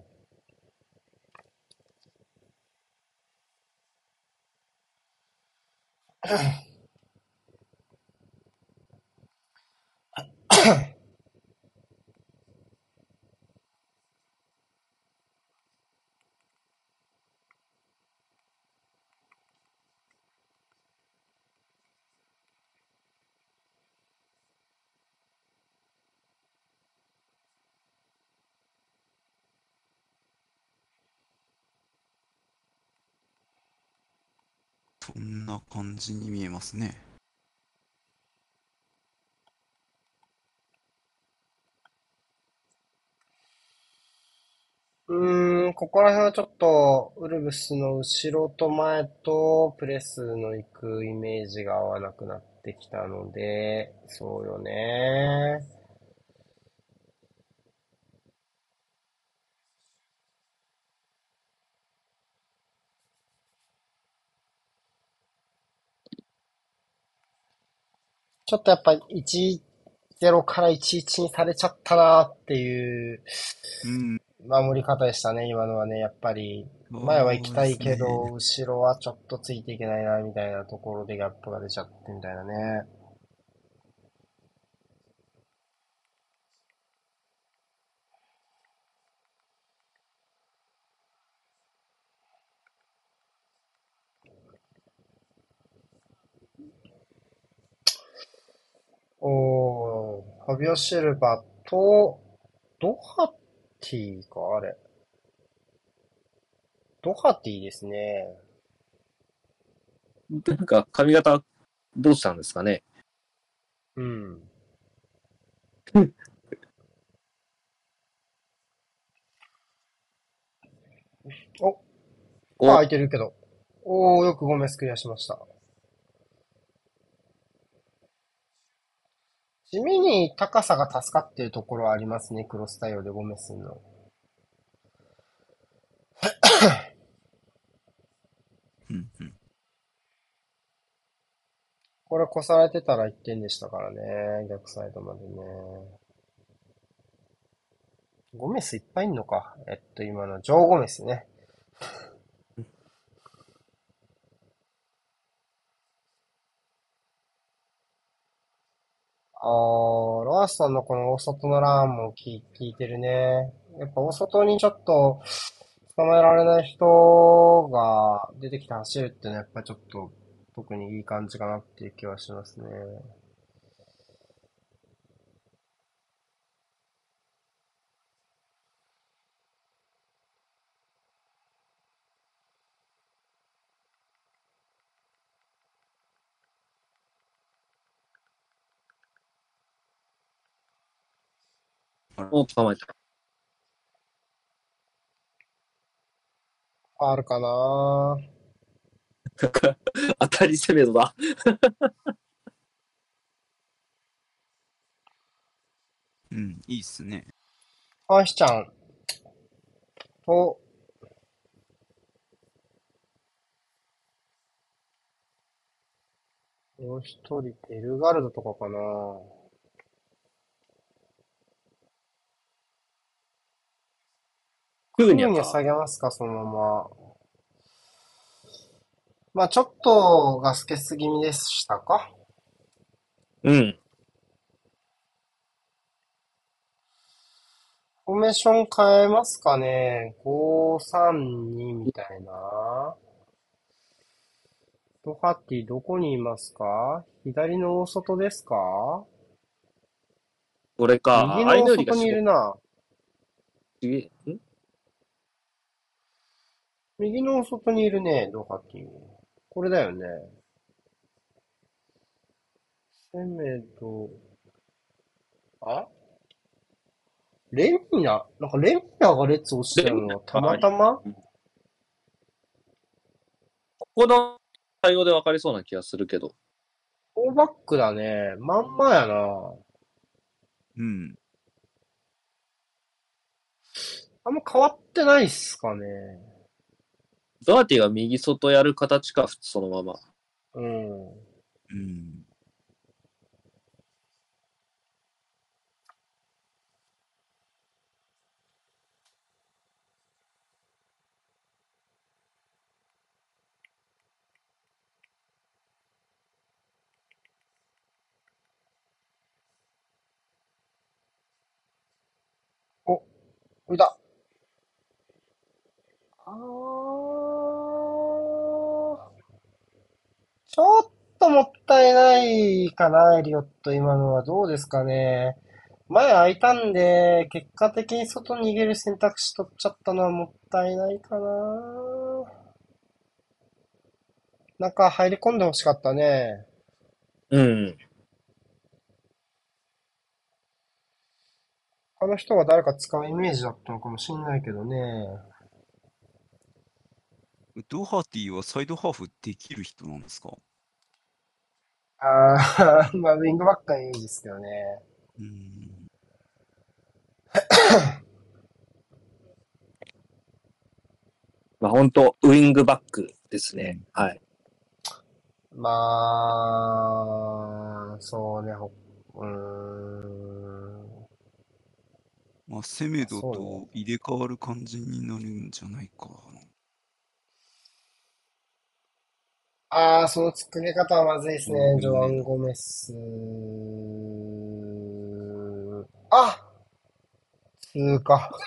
B: そんな感じに見えますね。
A: うーん、ここら辺はちょっと、ウルブスの後ろと前とプレスの行くイメージが合わなくなってきたので、そうよね。ちょっとやっぱ1-0から1-1にされちゃったなっていう
B: うん。
A: 守り方でしたね、今のはね、やっぱり。前は行きたいけど、後ろはちょっとついていけないな、みたいなところでギャップが出ちゃってみたいなね。おー、ファビオ・シルバと、ドハティか、あれ。ドハティですね。
C: なんか髪型どうしたんですかね？
A: うん。お、あ、
C: お
A: 空いてるけど。おー、よくゴメスクリアしました。地味に高さが助かっているところはありますね、クロス対応でゴメスの。
B: うんうん。
A: これ越されてたら1点でしたからね、逆サイドまでね。ゴメスいっぱいいんのか。えっと、今のジョー・ゴメスね。あー、ロアスさんのこの大外のランも聞い効いてるね。やっぱ大外にちょっと捕まえられない人が出てきて走るっていうのはやっぱちょっと特にいい感じかなっていう気はしますね。
C: を捕まえた。
A: あるかな、
C: 当たり攻めのだ。
B: うん、いいっすね。
A: あしちゃんと、もう一人、エルガルドとかかな？
C: クーニャか。
A: に下げますか、そのまま。まあ、ちょっとガス欠気味でしたか
C: うん。
A: フォーメーション変えますかね ?532 みたいな。ドハティどこにいますか？左の大外ですか？
C: これか。
A: 右の大外にいるな。
C: しん？
A: 右の大外にいるね、ドハティ。これだよね。セメド、あ？レミナなんかレミナが列落ちてるのはたまたま？
C: ここの対応で分かりそうな気がするけど。
A: 4バックだね。まんまやな。
B: うん。
A: あんま変わってないっすかね。
C: ドアティが右外やる形か、そのまま。
A: うん。
B: うん。
A: これだ。あー。ちょっともったいないかな、エリオット、今のは。どうですかね。前空いたんで、結果的に外に逃げる選択肢取っちゃったのはもったいないかな。中入り込んでほしかったね。
C: うん。
A: 他の人が誰か使うイメージだったのかもしんないけどね。
B: ドハティはサイドハーフできる人なんですか？
A: あー、まあ、ウィングバックがいいですけどね。
B: うん。
C: まあ本当ウィングバックですね。はい。
A: まあ、そうね、ほうーん。
B: まあ、セメドと入れ替わる感じになるんじゃないかな。
A: ああ、その作り方はまずいですね
B: う。ん
A: ジョアン・ゴメス。あ通過。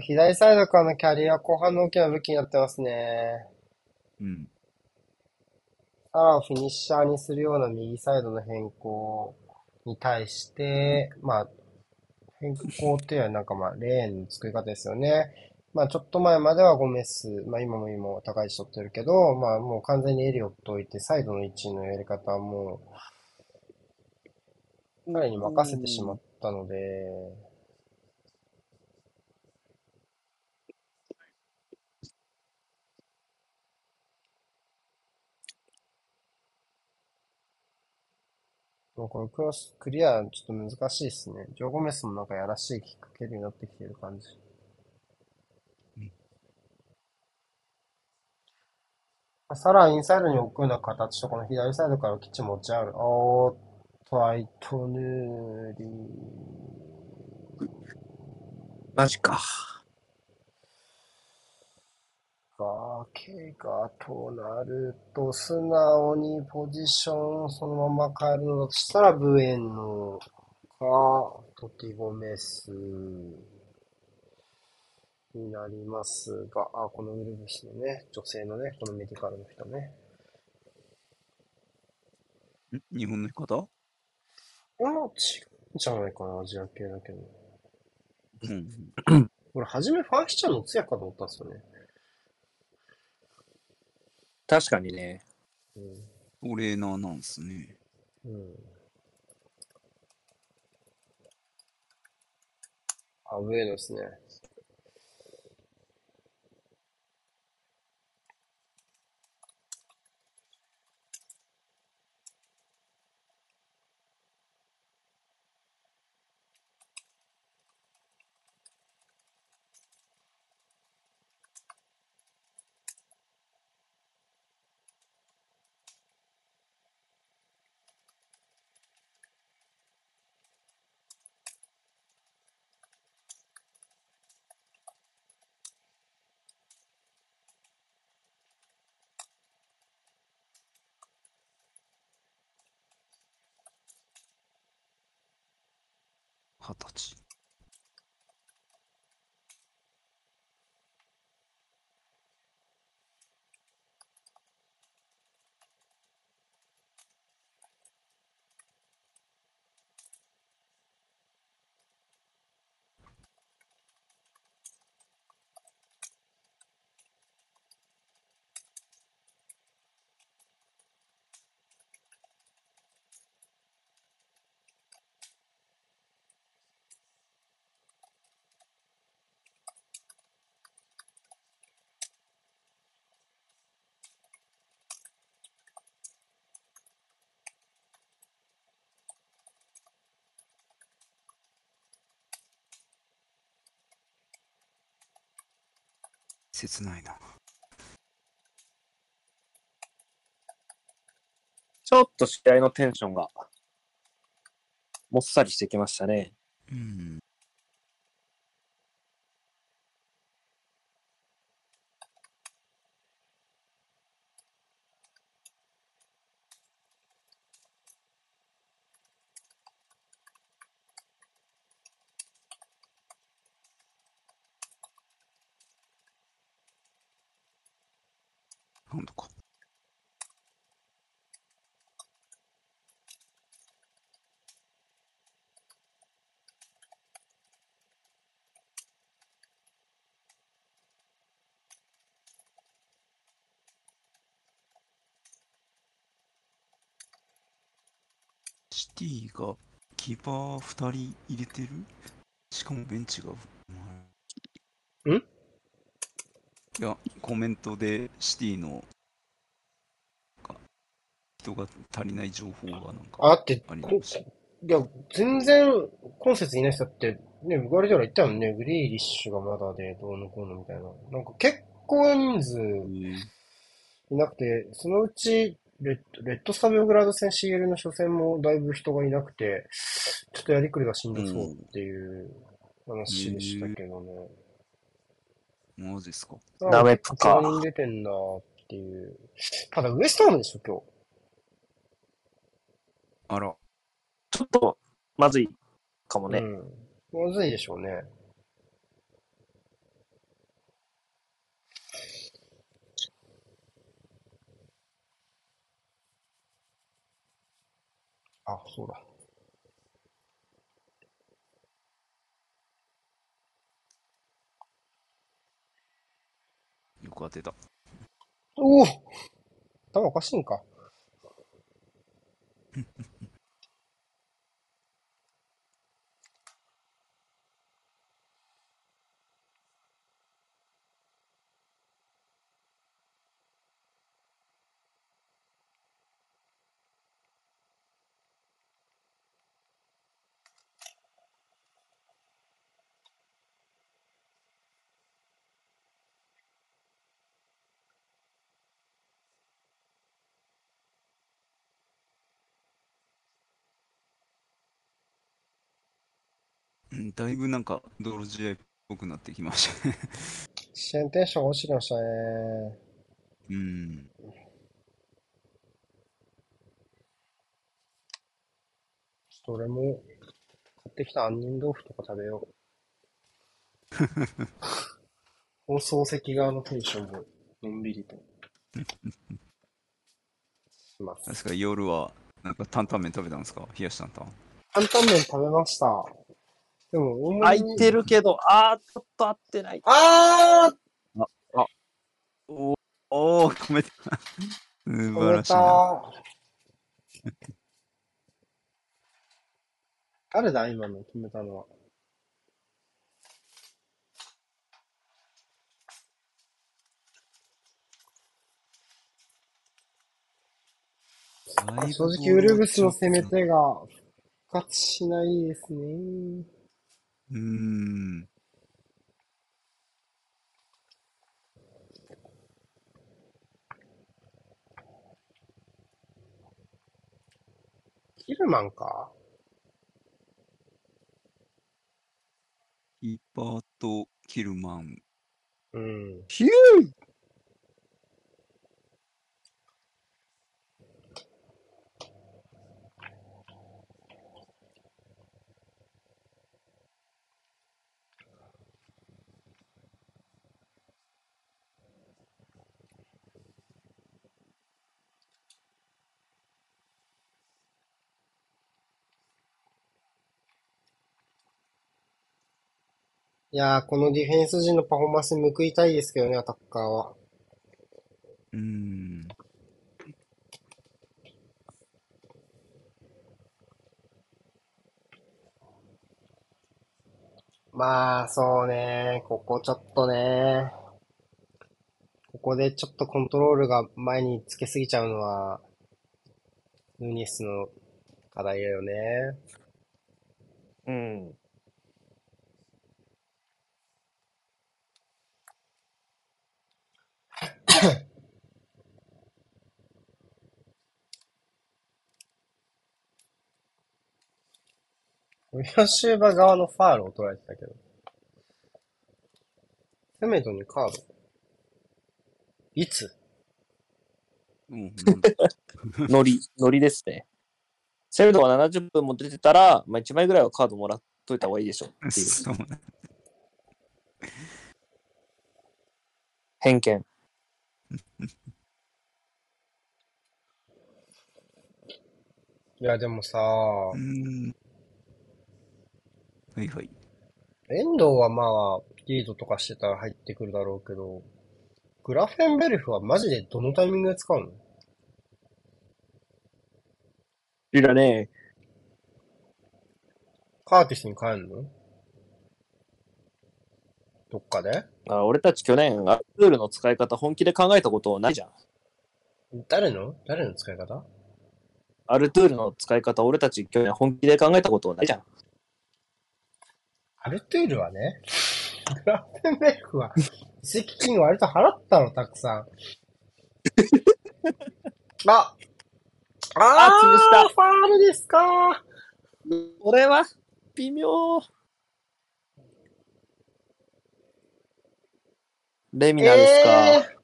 A: 左サイドからのキャリア後半の大きな武器になってますね。
B: うん。
A: サラをフィニッシャーにするような右サイドの変更に対して、まあ、変更っていうのはなんかまあ、レーンの作り方ですよね。まあ、ちょっと前まではゴメス、まあ今も今も高い位置取ってるけど、まあもう完全にエリオット置いて、サイドの位置のやり方はもう、彼に任せてしまったので、もうこのクロス、クリアちょっと難しいですね。ジョーゴメスもなんかやらしいキック蹴るようになってきてる感じ。さらにインサイドに置くような形と、この左サイドからキッチン持ち上がる。おーっと、アイトヌーリ
C: マジか。
A: が、怪我となると、素直にポジションそのまま変えるのだとしたら、ブエンノか、トティゴメスになりますが、あ、このウルブスのね、女性のね、このメディカルの人ね。
B: ん？日本の方？
A: あ、違うんじゃないかな、アジア系だけど。
B: うん。
A: 俺、初めファンヒちゃんの通訳かと思ったんですよね。
C: 確かにね。
A: うん。
B: トレーナーなんすね。
A: うん。あ、上野ですね。
B: 二十歳。切ないな。
C: ちょっと試合のテンションが、もっさりしてきましたね。
B: うんだか。シティがキーパー2人入れてる？しかもベンチが。
A: ん？
B: いや、コメントでシティのか人が足りない情報がなんか
A: あ、だって、
B: あり
A: こ
B: ました。
A: いや、全然、今節いない人だって、ね、ガルディオラ言ったもんね、グリーリッシュがまだで、どうのこうのみたいな。なんか結構人数いなくて、そのうち、レッド、レッドスタビオグラード戦 CL の初戦もだいぶ人がいなくて、ちょっとやりくりがしんどそうっていう話でしたけどね。
B: マジっすか？
C: ダメプか
A: 8人出てんなっていう。ただウエストハムでしょ、今
B: あら、
C: ちょっと、まずいかも
A: 日。
C: ね。
A: うん。まずいでしょうね。あ、そうだ。
B: よく当てた。
A: おお頭おかしいんか。
B: だいぶなんか泥試合っぽくなってきましたね。
A: 試合テンションが落ちてきましたね。
B: うん。
A: ちょっと俺も買ってきた杏仁豆腐とか食べよう。放送席側のテンションものんびりと します。
B: 確か夜はなんか担々麺食べたんですか？冷やし担々。
A: 担々麺食べました。でも、
C: 空いてるけど、あー、ちょっと合ってない。
A: あ
B: おおー、止めた。素
A: ー
B: 晴らしいな。
A: 止めた。誰だ今の止めたのは。正直、ウルブスの攻め手が復活しないですね。
B: うーん。
A: キルマンか？
B: キーパーとキルマン。
A: うん。
C: ヒュー
A: いやー、このディフェンス陣のパフォーマンスに報いたいですけどね、アタッカーは。
B: うーん。
A: まあ、そうね。ここちょっとね。ここでちょっとコントロールが前につけすぎちゃうのは、ヌニエスの課題だよね。
C: うん。
A: ウィアシューバ側のファールを取られてたけど。セメドにカード。いつ？
B: うん、
C: ノリ、ノリですね。セルドが70分も出てたら、まあ、1枚ぐらいはカードもらっといた方がいいでしょっていう
B: そうね。
C: 偏見。
A: いや、でもさ、
B: うーん。はいはい。
A: 遠藤はまあ、リードとかしてたら入ってくるだろうけど、グラフェンベルフはマジでどのタイミングで使うの？
C: いらね
A: カーティスに変えるの？どっかで？
C: あ俺たち去年、アルツールの使い方本気で考えたことないじゃん。
A: 誰の？誰の使い方？
C: アルトゥールの使い方、俺たち去年本気で考えたことないじゃん。
A: アルトゥールはね、グラフェンベルフは移籍金割と払ったの、たくさん。ああ
C: あ潰した
A: ファールですか
C: これは、微妙。レミナですか。
A: えー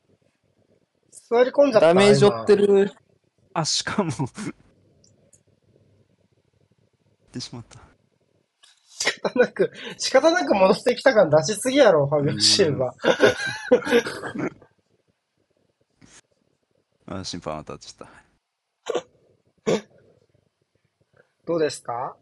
A: 座り込んじゃった
C: ダメージ負って
A: 今
C: る。
B: あ、しかも ってしまった。
A: 仕方なく、仕方なく戻してきた感出しすぎやろ、ファビオシルバ。
B: あ、審判当たっちゃっ
A: どうですか？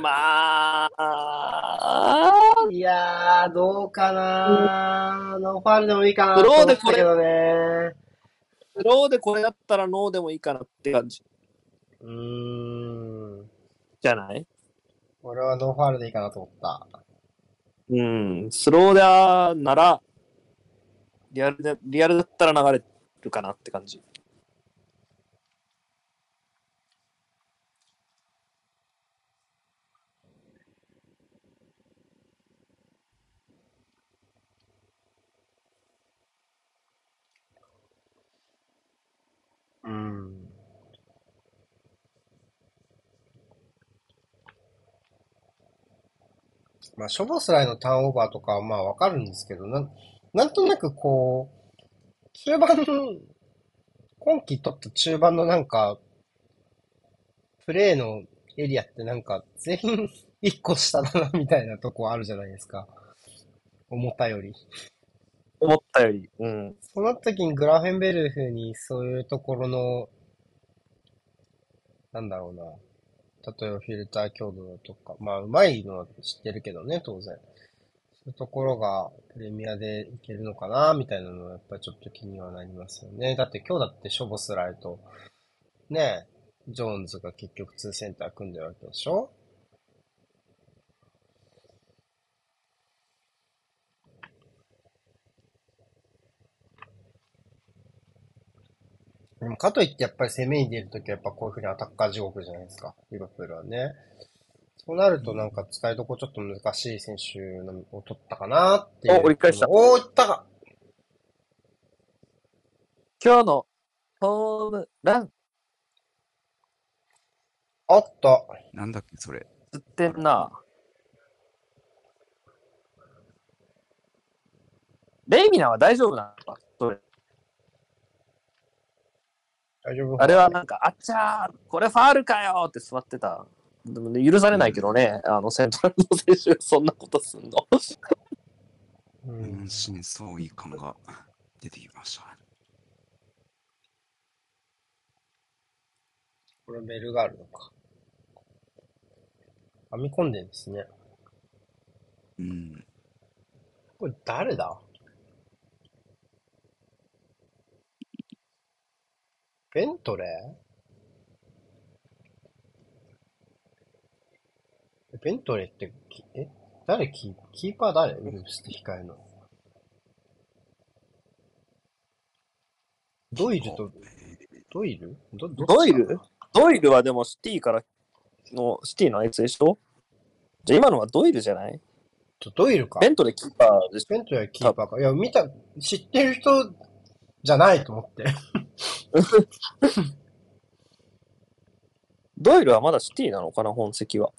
C: まあ、
A: いやー、どうかなー。ノーファールでもいいかな
C: スローでこれ
A: 思ったけどね。
C: スローでこれだったらノーでもいいかなって感じ
A: うーん。
C: じゃない？
A: 俺はノーファールでいいかなと思った。
C: うん。スローでなら、リアルで、リアルだったら流れるかなって感じ。
A: まあ、ショボスライのターンオーバーとかはまあわかるんですけど、なん、なんとなくこう、中盤、今季取った中盤のなんか、プレーのエリアってなんか全員一個下だなみたいなとこあるじゃないですか。思ったより。
C: 思ったより。うん。
A: その時にグラフェンベルフにそういうところの、なんだろうな。例えばフィルター強度だとか、まあ、うまいのは知ってるけどね、当然。そういうところがプレミアでいけるのかな、みたいなのはやっぱちょっと気にはなりますよね。だって今日だってショボスライと、ね、ジョーンズが結局2センター組んでるわけでしょ？でもかといってやっぱり攻めに出るときはやっぱこういうふうにアタッカー地獄じゃないですか。リバプールはね。そうなるとなんか使いどこちょっと難しい選手のを取ったかなっていう。
C: お折り返した
A: おー、いったか
C: 今日のホームラン、
A: おっと。
B: た。なんだっけ、それ。
C: 釣ってんな。レイミナは大丈夫なのかそれ。
A: 大丈夫？
C: あれはなんか、あっちゃー、これファールかよって座ってた。でもね、許されないけどね、あの、セントラルの選手がそんなことすんの。
A: うん
B: 満身創痍感が出てきました。
A: これベルがあるのか。編み込んでるんですね。
B: うん。
A: これ誰だ？ベントレーベントレーって、きえ？誰キーキーパー誰？ウルフスって控えの。ドイルと、ドイル？どど
C: ドイル？ドイルはでもシティからの、シティのあいつでしょ？じゃあ今のはドイルじゃない？
A: ドイルか。
C: ベ。ントでキーパーでしょ？
A: ベントレーキーパーか。いや、見た、知ってる人じゃないと思って。
C: ドイルはまだシティなのかな、本籍は。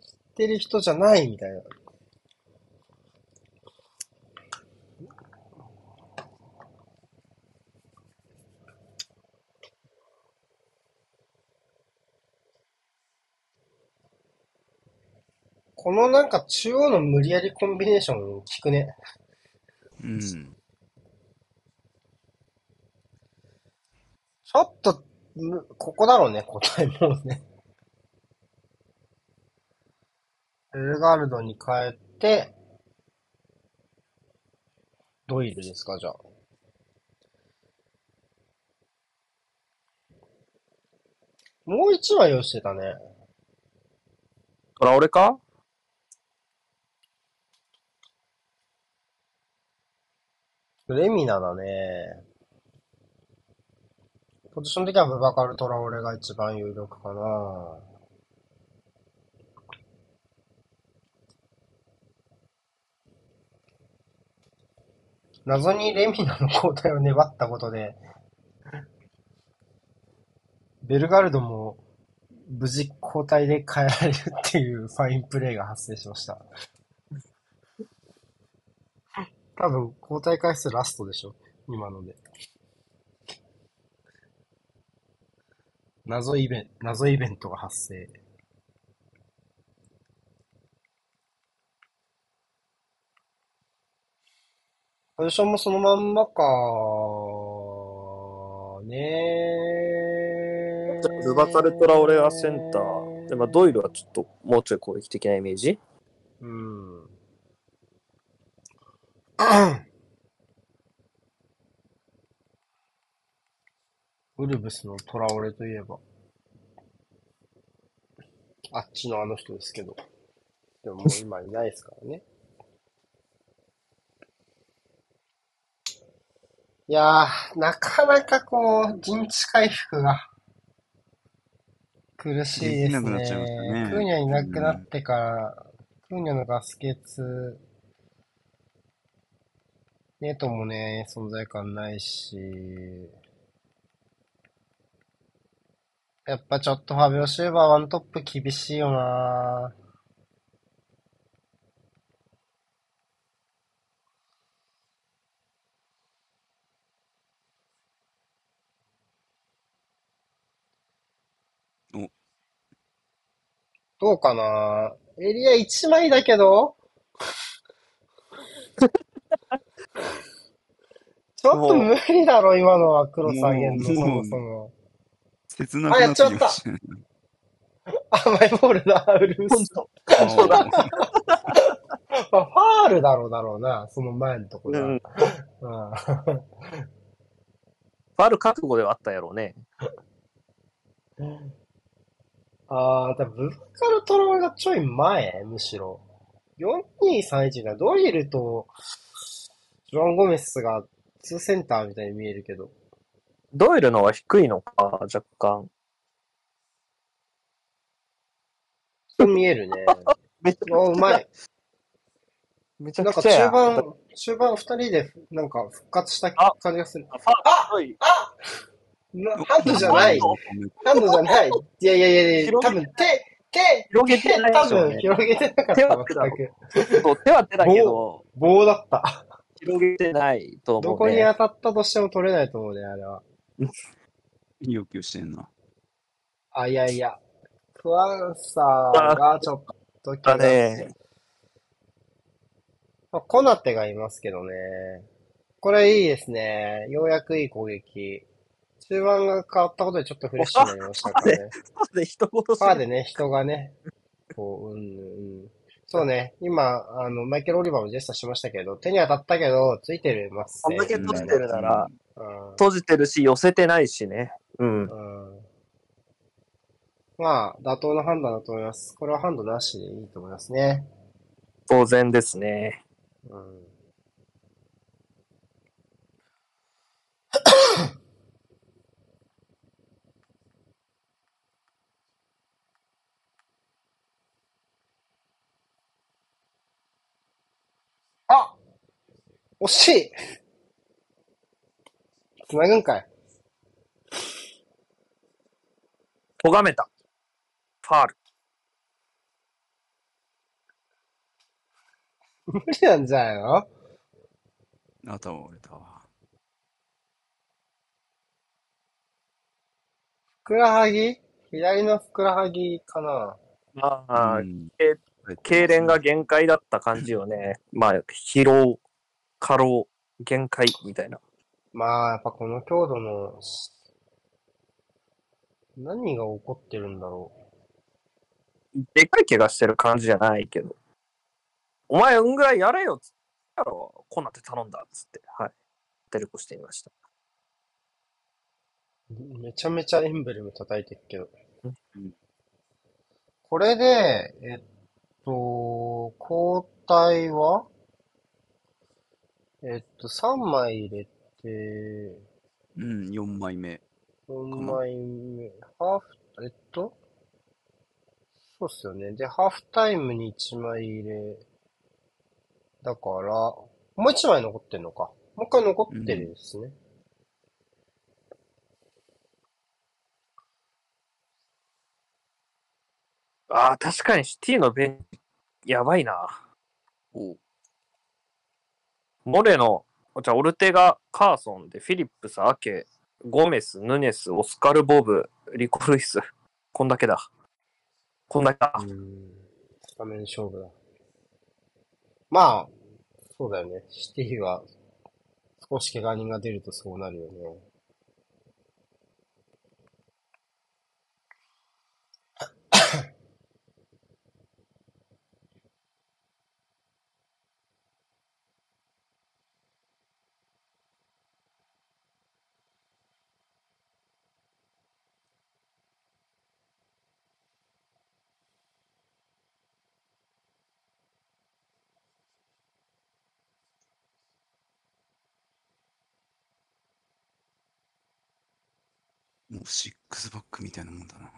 A: 知ってる人じゃないみたいな。このなんか中央の無理やりコンビネーション効くね。
B: うん。
A: ちょっと、むここだろうね、答えもうね。エルガルドに変えて、ドイルですか、じゃあ。もう一枚用意してたね。
C: トラオレか？
A: レミナだね。ポジション的にはブバカル・トラオレが一番有力かな。謎にレミナの交代を粘ったことで、ベルガルドも無事交代で変えられるっていうファインプレーが発生しました。多分、交代回数ラストでしょ？今ので。謎イベント、謎イベントが発生。ポジションもそのまんまかね
C: ルバカル・トラオレはセンター。で、まあ、ドイルはちょっともうちょい攻撃的なイメージ
A: うん。ウルブスのトラオレといえば、あっちのあの人ですけど。でももう今いないですからね。いやー、なかなかこう、陣地回復が苦しいです
B: できなくなっちゃいました
A: ね。
B: ね
A: クーニャいなくなってから、クーニャのガスケツ、ネトもね、存在感ないし、やっぱちょっとファビオシューバーワントップ厳しいよな。
B: お。
A: どうかな？エリア1枚だけど。ちょっと無理だろ、今のはクロス上げんの、そ
B: も
A: そも。
B: 切なくなってきましたね。
A: あ、マイボールだ、ウルフス。
C: そう
A: まあ、ファールだろうだろうな、その前のとこだ。
C: うん。
A: うん
C: ファール覚悟ではあったやろうね。
A: ああ、だブルカルトラオがちょい前、むしろ。4231がドリルと、ジョアン・ゴメスが2センターみたいに見えるけど。
C: ドイルのは低いのか、若干。
A: そう見えるね。
C: めち
A: おうまい。
C: めちゃ
A: なんか
C: くちゃや。
A: 中盤、中盤二人でなんか復活した
C: あ
A: 感じがする。
C: ファール低い
A: なハンドじゃない。ハンドじゃない。いやいやいやいや、多分手、手、
C: 広げてない
A: 多分広げてなかった、
C: 手は手は手だけど、
A: 棒だった。
C: 広げてないと
A: ど
C: 思うね。
A: こに当たったとしても取れないと思うね、あれは。
B: 要求してんな。
A: あ、いやいや。クワンサーがちょっと怪
C: だ
A: 我
C: ね。
A: まあ、コナテがいますけどね。これいいですね。ようやくいい攻撃。中盤が変わったことでちょっとフレッシュになりましたからね。
C: で、人事する。
A: パーでね、人がね、こう、うん、うん。そうね、今、あの、マイケル・オリバーもジェスチャーしましたけど、手に当たったけど、ついてます
C: あんだけ閉じてるなら、
A: うん。
C: 閉じてるし、寄せてないしね。うん。
A: うん。まあ、妥当な判断だと思います。これはハンドなしでいいと思いますね。
C: 当然ですね。
A: うん。あ惜しい繋ぐんかい
C: 咎めた。ファール。
A: 無理なんじゃないの？
B: 頭折れたわ。
A: ふくらはぎ？左のふくらはぎかな
C: まあ、
B: うん
C: え痙攣が限界だった感じよね。まあ、疲労、過労、限界みたいな。
A: まあ、やっぱこの強度の、何が起こってるんだろ
C: でかい怪我してる感じじゃないけど。お前、うんぐらいやれよっつったら、こんなって頼んだっつって、はい。テレコしてみました。
A: う。めちゃめちゃエンブレム叩いてるけど
B: うん。
A: これで、えっと、交代は？えっと、3枚入れて、
B: うん、4枚目。
A: 4枚目、ハーフ、えっと、そうっすよね。で、ハーフタイムに1枚入れ、だから、もう1枚残ってんのか。もう一回残ってるんですね。
C: ああ、確かにシティのベンチ、やばいな。
B: お
C: モレノ、じゃあオルテガ、カーソンで、フィリップス、アケ、ゴメス、ヌネス、オスカル・ボブ、リコ・ルイス。こんだけだ。こんだけだ。
A: スタメン勝負だ。まあ、そうだよね。シティは、少し怪我人が出るとそうなるよね。
B: シックスバックみたいなもんだな。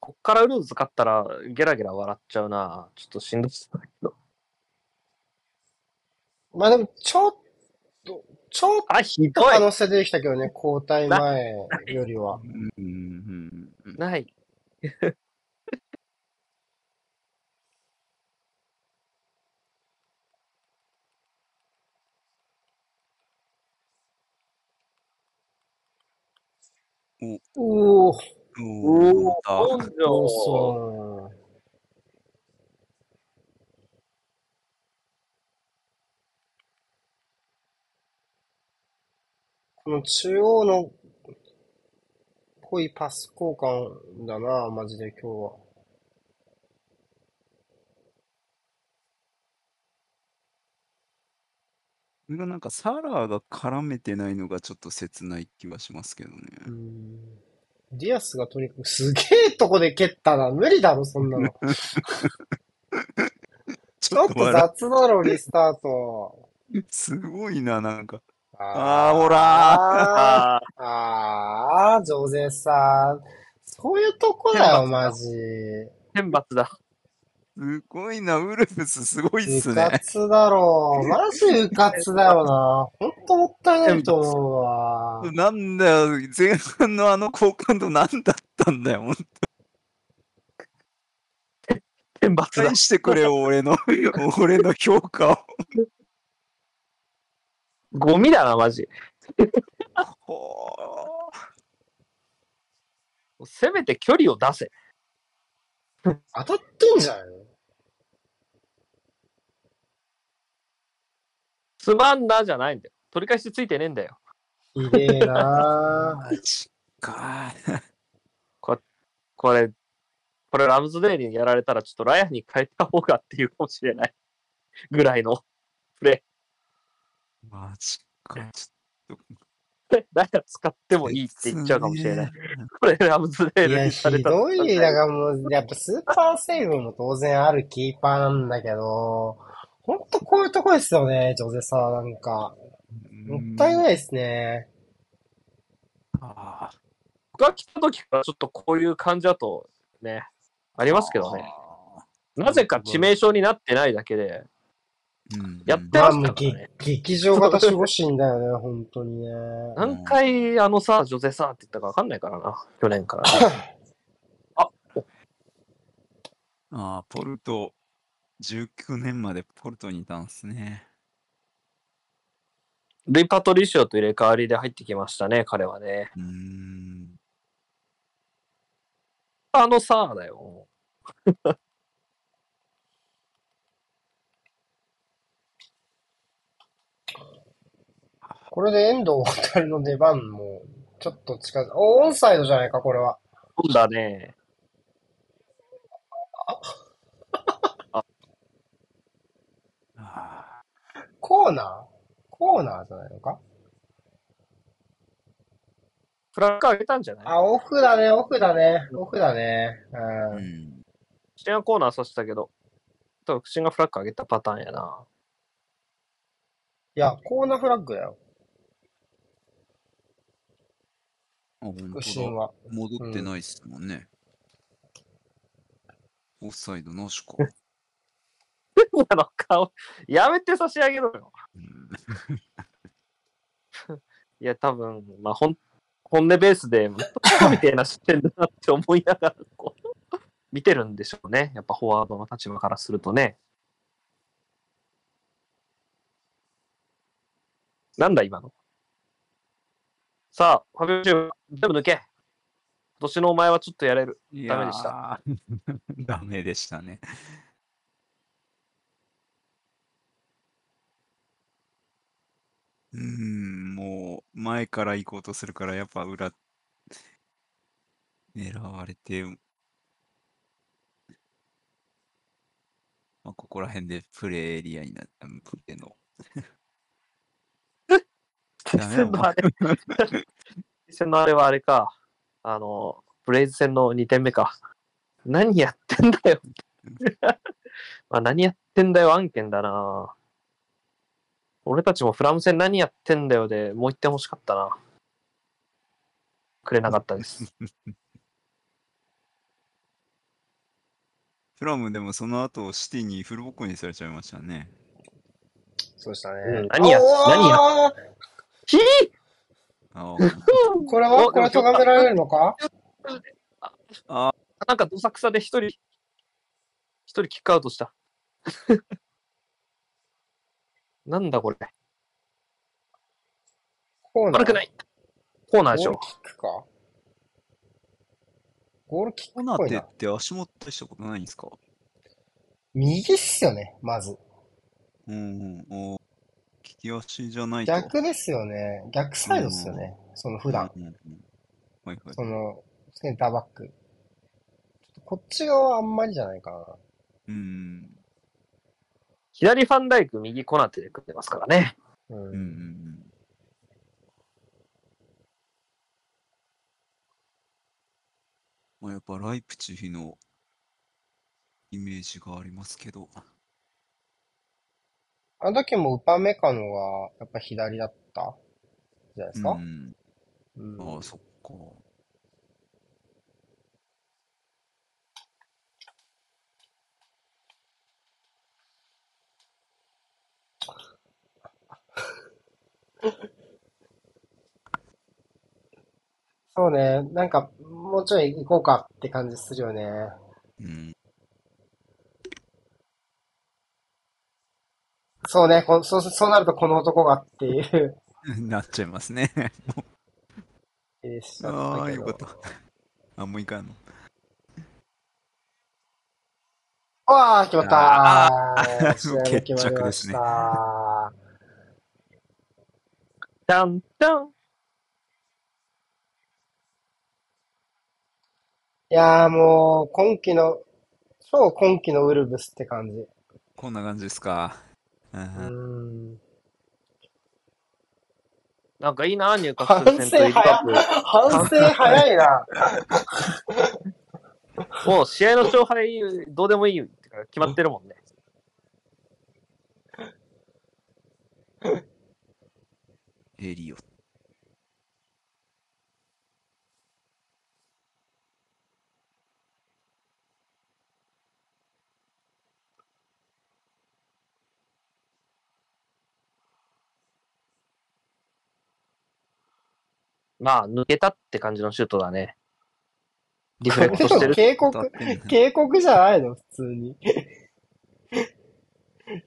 C: こっからウルーズ勝ったら、ゲラゲラ笑っちゃうな。ちょっとしんどそうだけど。
A: まあでも、ちょっと、ちょっ
C: あ、ひ
A: と
C: どい。
A: 可能性出てきたけどね、交代前よりは。
B: うん、うん、うん。
C: ない。
A: おー、
B: お
C: お
B: ー、
C: お、
B: だ
C: 根性。
A: そう。この中央の濃いパス交換だな、マジで今日は。
B: これがなんかサラーが絡めてないのがちょっと切ない気はしますけどね。
A: うんディアスがとにかくすげえとこで蹴ったな。無理だろ、そんなの。
B: ち
A: ちょっと
B: 笑
A: 雑だろ、リスタート。
B: う すごいな、なんか。
A: あ
B: あーほら
A: あ
C: あ
A: ー、あー、ジョゼさん。そういうとこだよ、マジ。
C: ー、天罰だ。
B: すごいな、ウルフスすごいっす
A: う
B: ね。
A: かつだろ。マジうかつだよな。ほんともったいないと思うわ。
B: なんだよ、前半のあの好感度なんだったんだよ。ほんと返。してくれよ、俺の、俺の評価を。
C: ゴミだな、マジ。
B: ほ
C: せめて距離を出せ。
A: 当たってんじゃん。
C: つまんなじゃないんだよ。取り返しついてねえんだよ。
A: ひでえな
B: マジか。
C: これ、これラムズデーにやられたらちょっとラヤに変えた方がっていうかもしれないぐらいのプレ
B: マジか。ち
C: ー。ラヤ使ってもいいって言っちゃうかもしれない。。これラムズデーにされ
A: ひ
C: たら
A: どい。だからもう、やっぱスーパーセーブも当然あるキーパーなんだけど、ほんとこういうとこですよね、ジョゼさ、なんか。もったいないですね。
B: あ
C: 僕が来た時からちょっとこういう感じだとね、ありますけどね。なぜか致命傷になってないだけで、
B: うん
C: やって
A: まあ、
C: ました
A: もうげ
C: からね。
A: 劇場型守護神だよね、本当にね。
C: 何回あのさ、ジョゼさって言ったかわかんないからな、去年からね。
B: あ あ、ポルト、19年までポルトにいたんですね。
C: ルイ・パトリシオと入れ替わりで入ってきましたね、彼はね。
B: うーん。
C: あのさ、だよ。
A: これで遠藤航の出番も、ちょっと近づ、お、オンサイドじゃないか、これは。
C: そうだね。
B: あ
A: コーナー？コーナーじゃないのか？
C: フラッグ上げたんじゃない？
A: あ、オフだね、オフだね、オフだね。
B: あ、
A: う。
B: うんん。
C: シェアコーナーさせたけど、多分、口がフラッグ上げたパターンやな。
A: いや、コーナーフラッグだよ、
B: あ、本
A: 副
B: 当だ。
A: 審は。
B: 戻ってないっすもんね。オフサイドなしか。
C: あの顔、やめて差し上げろよ。
B: うん
C: いや、多分、まあ、ほん、本音ベースで、みたいな視点だなって思いながら、こう、見てるんでしょうね。やっぱフォワードの立場からするとね。なんだ、今の？さあ、ファビオチーム、全部抜け。今年のお前はちょっとやれる。
B: い
C: ダメでした。
B: ダメでしたね。うーん、もう前から行こうとするから、やっぱ裏、狙われて、まあ、ここら辺でプレーエリアになった、プレーの。ダメだ
C: 戦のあれ、戦のあれはあれか。あの、ブレイズ戦の2点目か。何やってんだよ。まあ何やってんだよ案件だな。俺たちもフラム戦何やってんだよでもう1点欲しかったな。くれなかったです。
B: フラムでもその後シティにフルボッコにされちゃいましたね。
A: そうしたね。
C: うん何や何やひぃ
B: あ
A: これは
C: お
A: これ咎められるのか？
B: あ、
C: なんかどさくさで一人、一人キックアウトした。なんだこれ。
A: コーナー。
C: 悪くない。コーナーでしょ
A: ゴール。キックかゴールキックっぽいな。
B: テって足元したことないんですか？
A: 右っすよね、まず。
B: うんうん。お利き足じゃないと。
A: 逆ですよね。逆サイドっすよね。その普段。
B: うんうんうん。はいはい。
A: その、センターバック。ちょっとこっち側はあんまりじゃないかな。
B: うん。
C: 左ファンダイク、右コナテで組んでますからね。
A: うん。
B: うんうんうん。まあ、やっぱライプチヒのイメージがありますけど。
A: あの時もウパメカノは、やっぱ左だったじゃないですか、
B: うん。
A: うん
B: ああ、そっか。
A: そうね。なんか、もうちょい行こうかって感じするよね。
B: うん。
A: そうね。こそう、そうなるとこの男がっていう、
B: なっちゃいますね。
A: えーしちゃ
B: ああ、よかっ。た。あ、もういかんの。
A: ああ、決まったー。決まりました。
C: タンタン。
A: いやーもう、今季の、超今季のウルブスって感じ。
B: こんな感じですか。うん。
C: なんかいいな、入荷
A: 反
C: する
A: 省早
C: い。
A: 反省早いな。
C: もう試合の勝敗、どうでもいいって決まってるもんね。
B: エリオ。
C: まあ、抜けたって感じのシュートだね。ディフレクトしてる。
A: 警告警告じゃないの？普通に。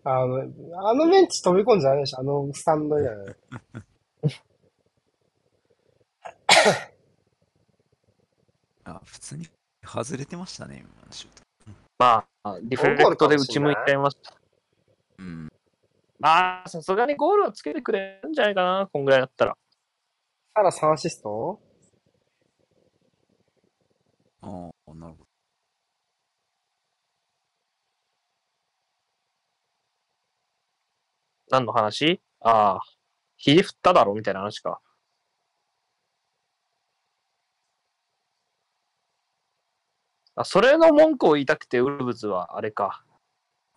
A: あの、あのベンチ飛び込んじゃないでしょ？あのスタンドじゃない。
B: あ、普通に外れてましたね、今のシュート。
C: まあ、ディフレクトで打ち向いちゃいました。
B: うん。
C: まあ、さすがにゴールはつけてくれるんじゃないかな、こんぐらいだったら。
A: サラ3アシスト？
B: ああ、なるほど。
C: 何の話？ああ、肘振っただろみたいな話か。あ、それの文句を言いたくて、ウルブズはあれか。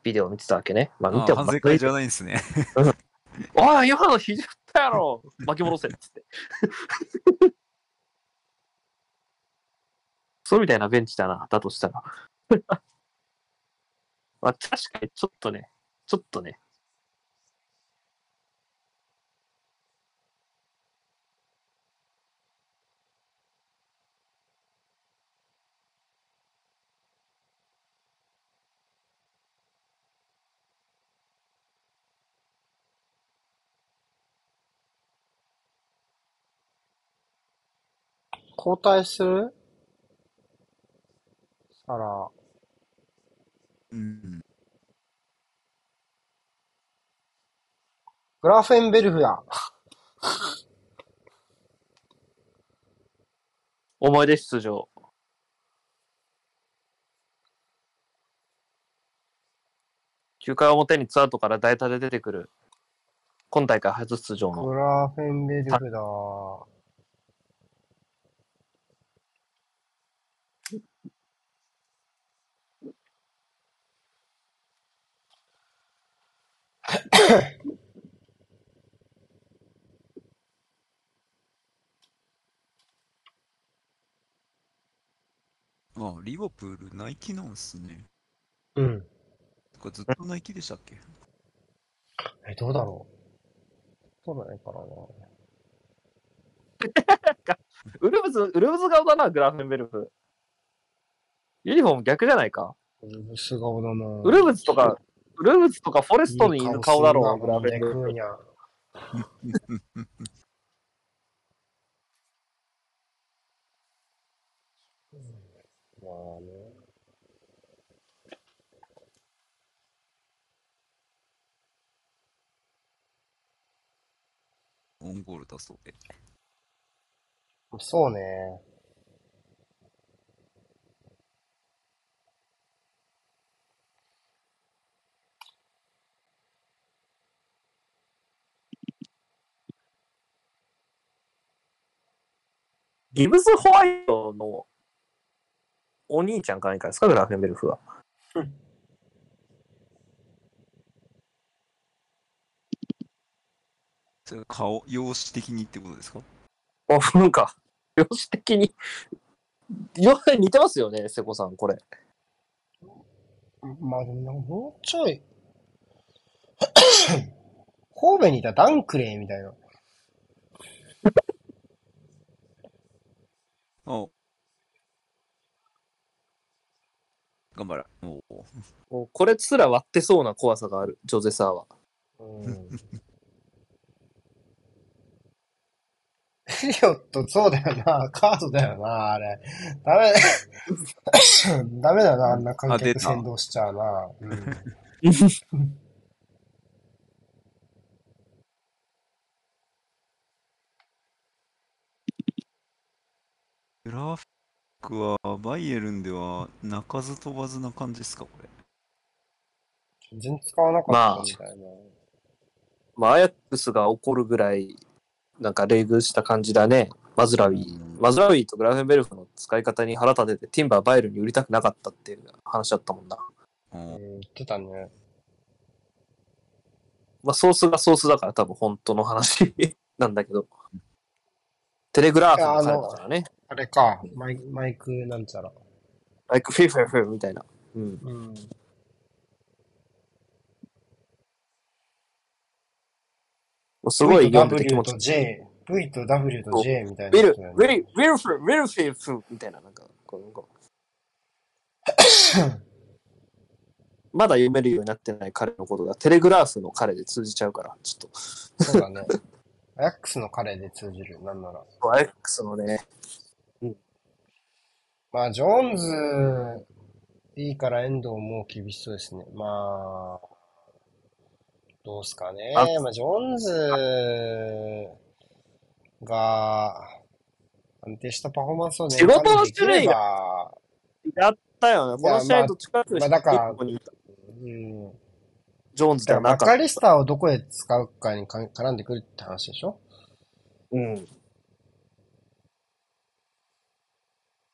C: ビデオ見てたわけね。まあ見ても
B: あ反省会じゃないんですね。
C: おい、今の肘振ったやろ巻き戻せっつって。そうみたいなベンチだな、だとしたら。まあ確かにちょっとね、ちょっとね。
A: 交代する？サラ。
B: うん。
A: グラフェンベルフだ。
C: 思い出出場。9回表にツーアウトから代打で出てくる。今大会初出場の。
A: グラフェンベルフだ。
B: あ、リバプール、ナイキなんすね。
A: うん。
B: これずっとナイキでしたっけ？
A: え、どうだろう。そうだねかな。
C: ウルブズ、ウルブズ顔だな、グラフェンベルフ。ユニフォーム逆じゃないか？
A: ウルブス顔だな。
C: ウルブズとか、ウルブズとかフォレストにいる顔だろう、グラフェンベルフ。
A: フにゃ。まあね。
B: オンゴールだそうで。
A: そうね。
C: ギブス・ホワイトのお兄ちゃんか何かですか、グラフェンベルフは。
B: それ顔、容姿的にってことですか？
C: あ、なんか、容姿的に、よ似てますよね、瀬古さん、これ。
A: まあでももうちょい、神戸にいたダンクレイみたいな。
B: あ頑張れ。おお。
C: もうこれすら割ってそうな怖さがある、ジョゼサーは。
A: うん。エリオット、そうだよな。カードだよな、あれ。ダメ、ダメだな、あんな観
B: あ出た
A: 客先導しちゃうな。うん。
B: グラフクはバイエルンでは鳴かず飛ばずな感じですか、これ？
A: 全然使わなかったみたいな。
C: まあ、アヤックスが怒るぐらい、なんか、冷遇した感じだね。マズラウィ
B: うん
C: マズラウィとグラフェンベルフの使い方に腹立てて、ティンバーバイエルンに売りたくなかったっていう話だったもんな。
A: うん、言ってたね。
C: まあ、ソースがソースだから多分本当の話 なんだけど。テレグラーフの彼だからね。
A: あれか、マイマイクなんちゃら。
C: ライクフィフィフィみたいな。うん。
A: うん。
C: すごい読んでて気
A: W
C: 持ちい
A: と J、V と W と J みたい
C: い。
A: な
C: ウィル。ウィル、ウィルフル、ウィルフィフみたいな、なんか、こうこう まだ読めるようになってない彼のことがテレグラーフの彼で通じちゃうから、ちょっ
A: そうだね。アヤックスの彼で通じる、なんなら。
C: と、アレックスのね、
A: まあ、ジョーンズ、いいから遠藤も厳しそうですね。まあ、どうすかね。
C: あ
A: まあ、ジョーンズが、安定したパフォーマンスをね、
C: 仕事の種類が
A: が、
C: やったよね。この試合どっちかっていうと、
A: まあだからうん。
C: ジョーンズではなかっ
A: カリスターをどこで使うかにか絡んでくるって話でしょ？
C: た。うん。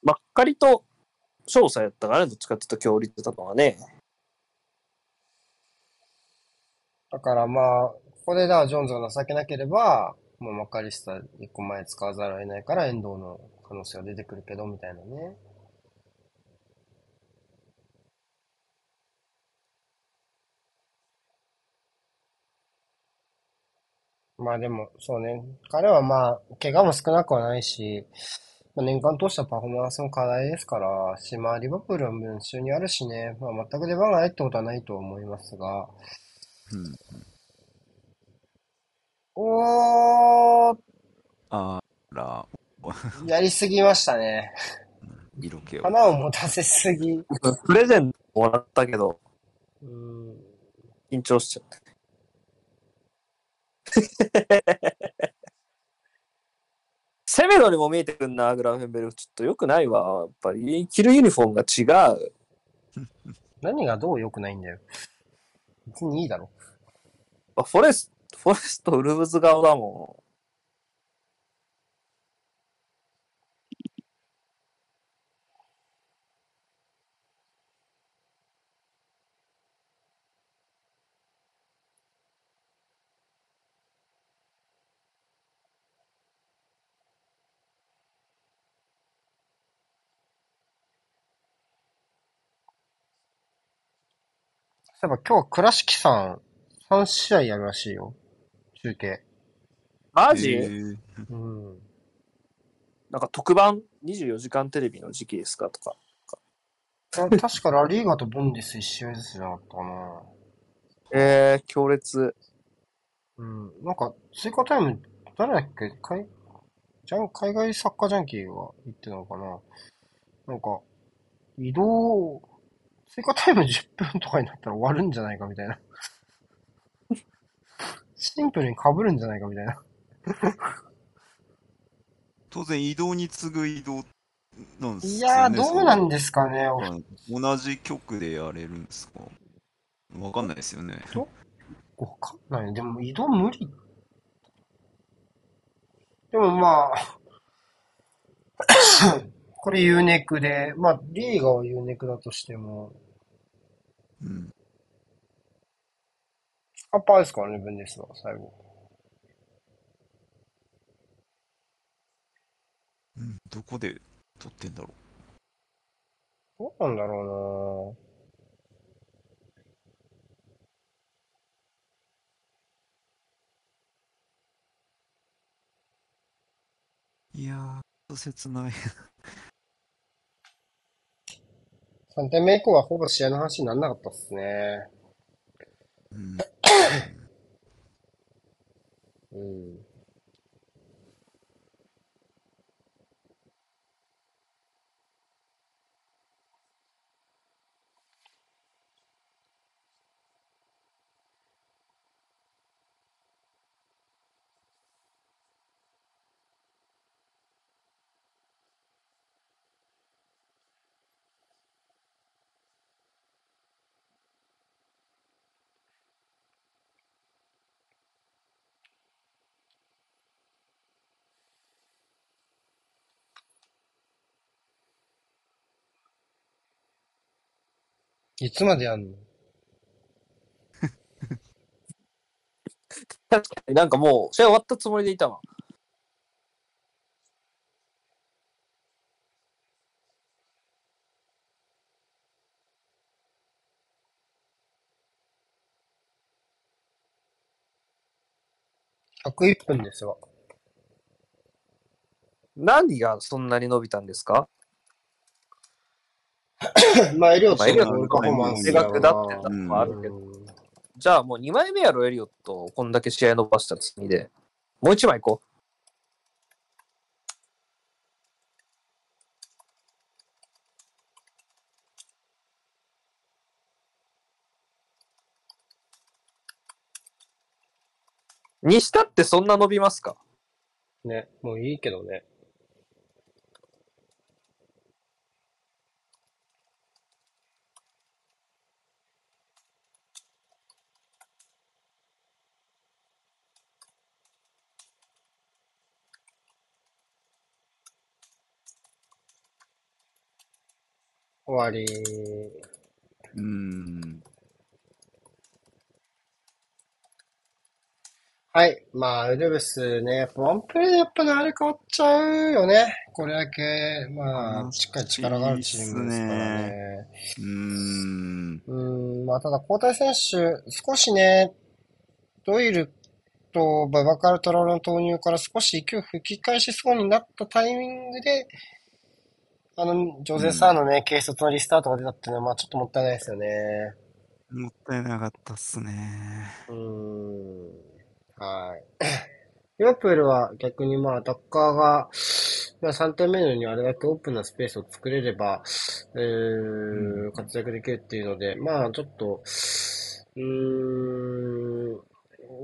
C: まっかりと、翔さんやったからね、どっちかっていうと強烈だったのはね。
A: だからまあ、ここでだジョーンズが情けなければ、もうマカリスタ一個前使わざるを得ないから遠藤の可能性が出てくるけど、みたいなね。まあでも、そうね。彼はまあ、怪我も少なくはないし、まあ、年間通したパフォーマンスも課題ですから、し、まあ、リバプールは文集にあるしね、まあ、全く出番がないってことはないと思いますが、
B: うん。
A: おー、
B: あら、
A: やりすぎましたね。
B: 色気を。
A: 花を持たせすぎ。
C: プレゼントもらったけど、
A: うん。
C: 緊張しちゃった。セメドにも見えてくんな、グラフェンベルク。ちょっと良くないわ。やっぱり、着るユニフォームが違う。
A: 何がどう良くないんだよ。別にいいだろ。
C: あフォレスト、フォレスト、ウルブズ顔だも
A: そういえば今日は倉敷さん3試合やるらしいよ。中継。
C: ん。マジ、
B: えー
A: うん。
C: なんか特番 ?24 時間テレビの時期ですか？とか。
A: あ確かラリーガとボンデス1試合ずつじゃなかったかな。
C: えー、強烈。
A: うん。なんか、追加タイム、誰だっけ？海、ジャン、海外サッカージャンキーが言ってたのかななんか、移動、追加タイム10分とかになったら終わるんじゃないかみたいな。シンプルに被るんじゃないかみたいな。
B: 当然移動に次ぐ移動なんですよね。
A: いやー、どうなん
B: で
A: ですかね。
B: 同じ曲でやれるんですか？わかんないですよね。
A: わかんない。でも移動無理。でもまあ、これ U ネクで、まあ、リーガは U ネクだとしても、
B: うん。
A: アッパーですからね、ブンデスは、最後。
B: うんどこで撮ってんだろ
A: どうなんだろ
B: う。いやー、切ない。
A: うな。3点目以降はほぼ試合の話にならなかったっすね。
B: うん。
A: うん。いつまでやんの？
C: 確かになんかもう、試合終わったつもりでいたわ。
A: 101分ですわ。
C: 何がそんなに伸びたんですか？
A: まあ、エリオットのパフォーマンス
C: 正確だってのもあるけど。
A: うん
C: じゃあもう2枚目やろ、エリオット。こんだけ試合伸ばした次で。もう1枚行こう。にしたってそんな伸びますか？
A: ね、もういいけどね。終わり。
B: うーん。
A: はい。まあ、ウルブスね、ワンプレーでやっぱあれ変わっちゃうよね。これだけ、まあ、しっかり力があるチームですからね。
B: うーん。
A: うん、まあ、ただ交代選手、少しね、ドイルとババカルトラロの投入から少し勢い吹き返しそうになったタイミングで、あの、ジョゼ・サーのね、軽率のリスタートが出たっていうのは、まあ、ちょっともったいないですよね。
B: もったいなかったっすね。
A: うーん。はい。リバプールは逆にまあ、アタッカーが、まあ、3点目のようにあれだけオープンなスペースを作れれば、えー、活躍できるっていうので、まあ、ちょっと、うーん、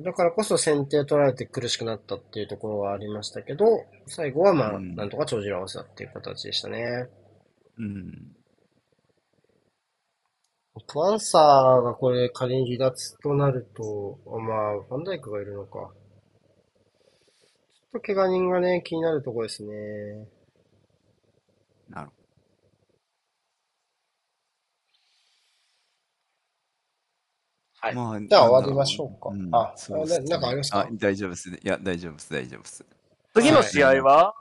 A: だからこそ先手取られて苦しくなったっていうところはありましたけど、最後はまあ、
B: うん
A: なんとか帳尻を合わせたっていう形でしたね。
B: うん。
A: プアンサーがこれ仮に離脱となると、あまあ、ファンダイクがいるのか。ちょっと怪我人がね、気になるところですね。
B: なる
A: はい
B: ど。まあ、
A: じゃあ終わりましょうか
B: ん
A: あ
B: そうですね
A: なんかありますか？
B: あ、大丈夫ですね。いや、大丈夫です、大丈夫です。
C: 次の試合は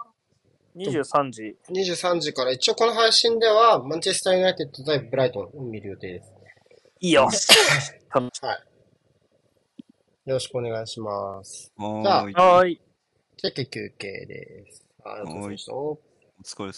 C: ？23時。
A: 23時から、一応この配信では、マンチェスターユナイテッド対ブライトンを見る予定です。
C: いいよ。
A: よろしくお願いします。
B: は
A: じゃあ。
C: はーい。
A: じゃあ休憩です。はい、お疲れ様でした。
B: お疲れ様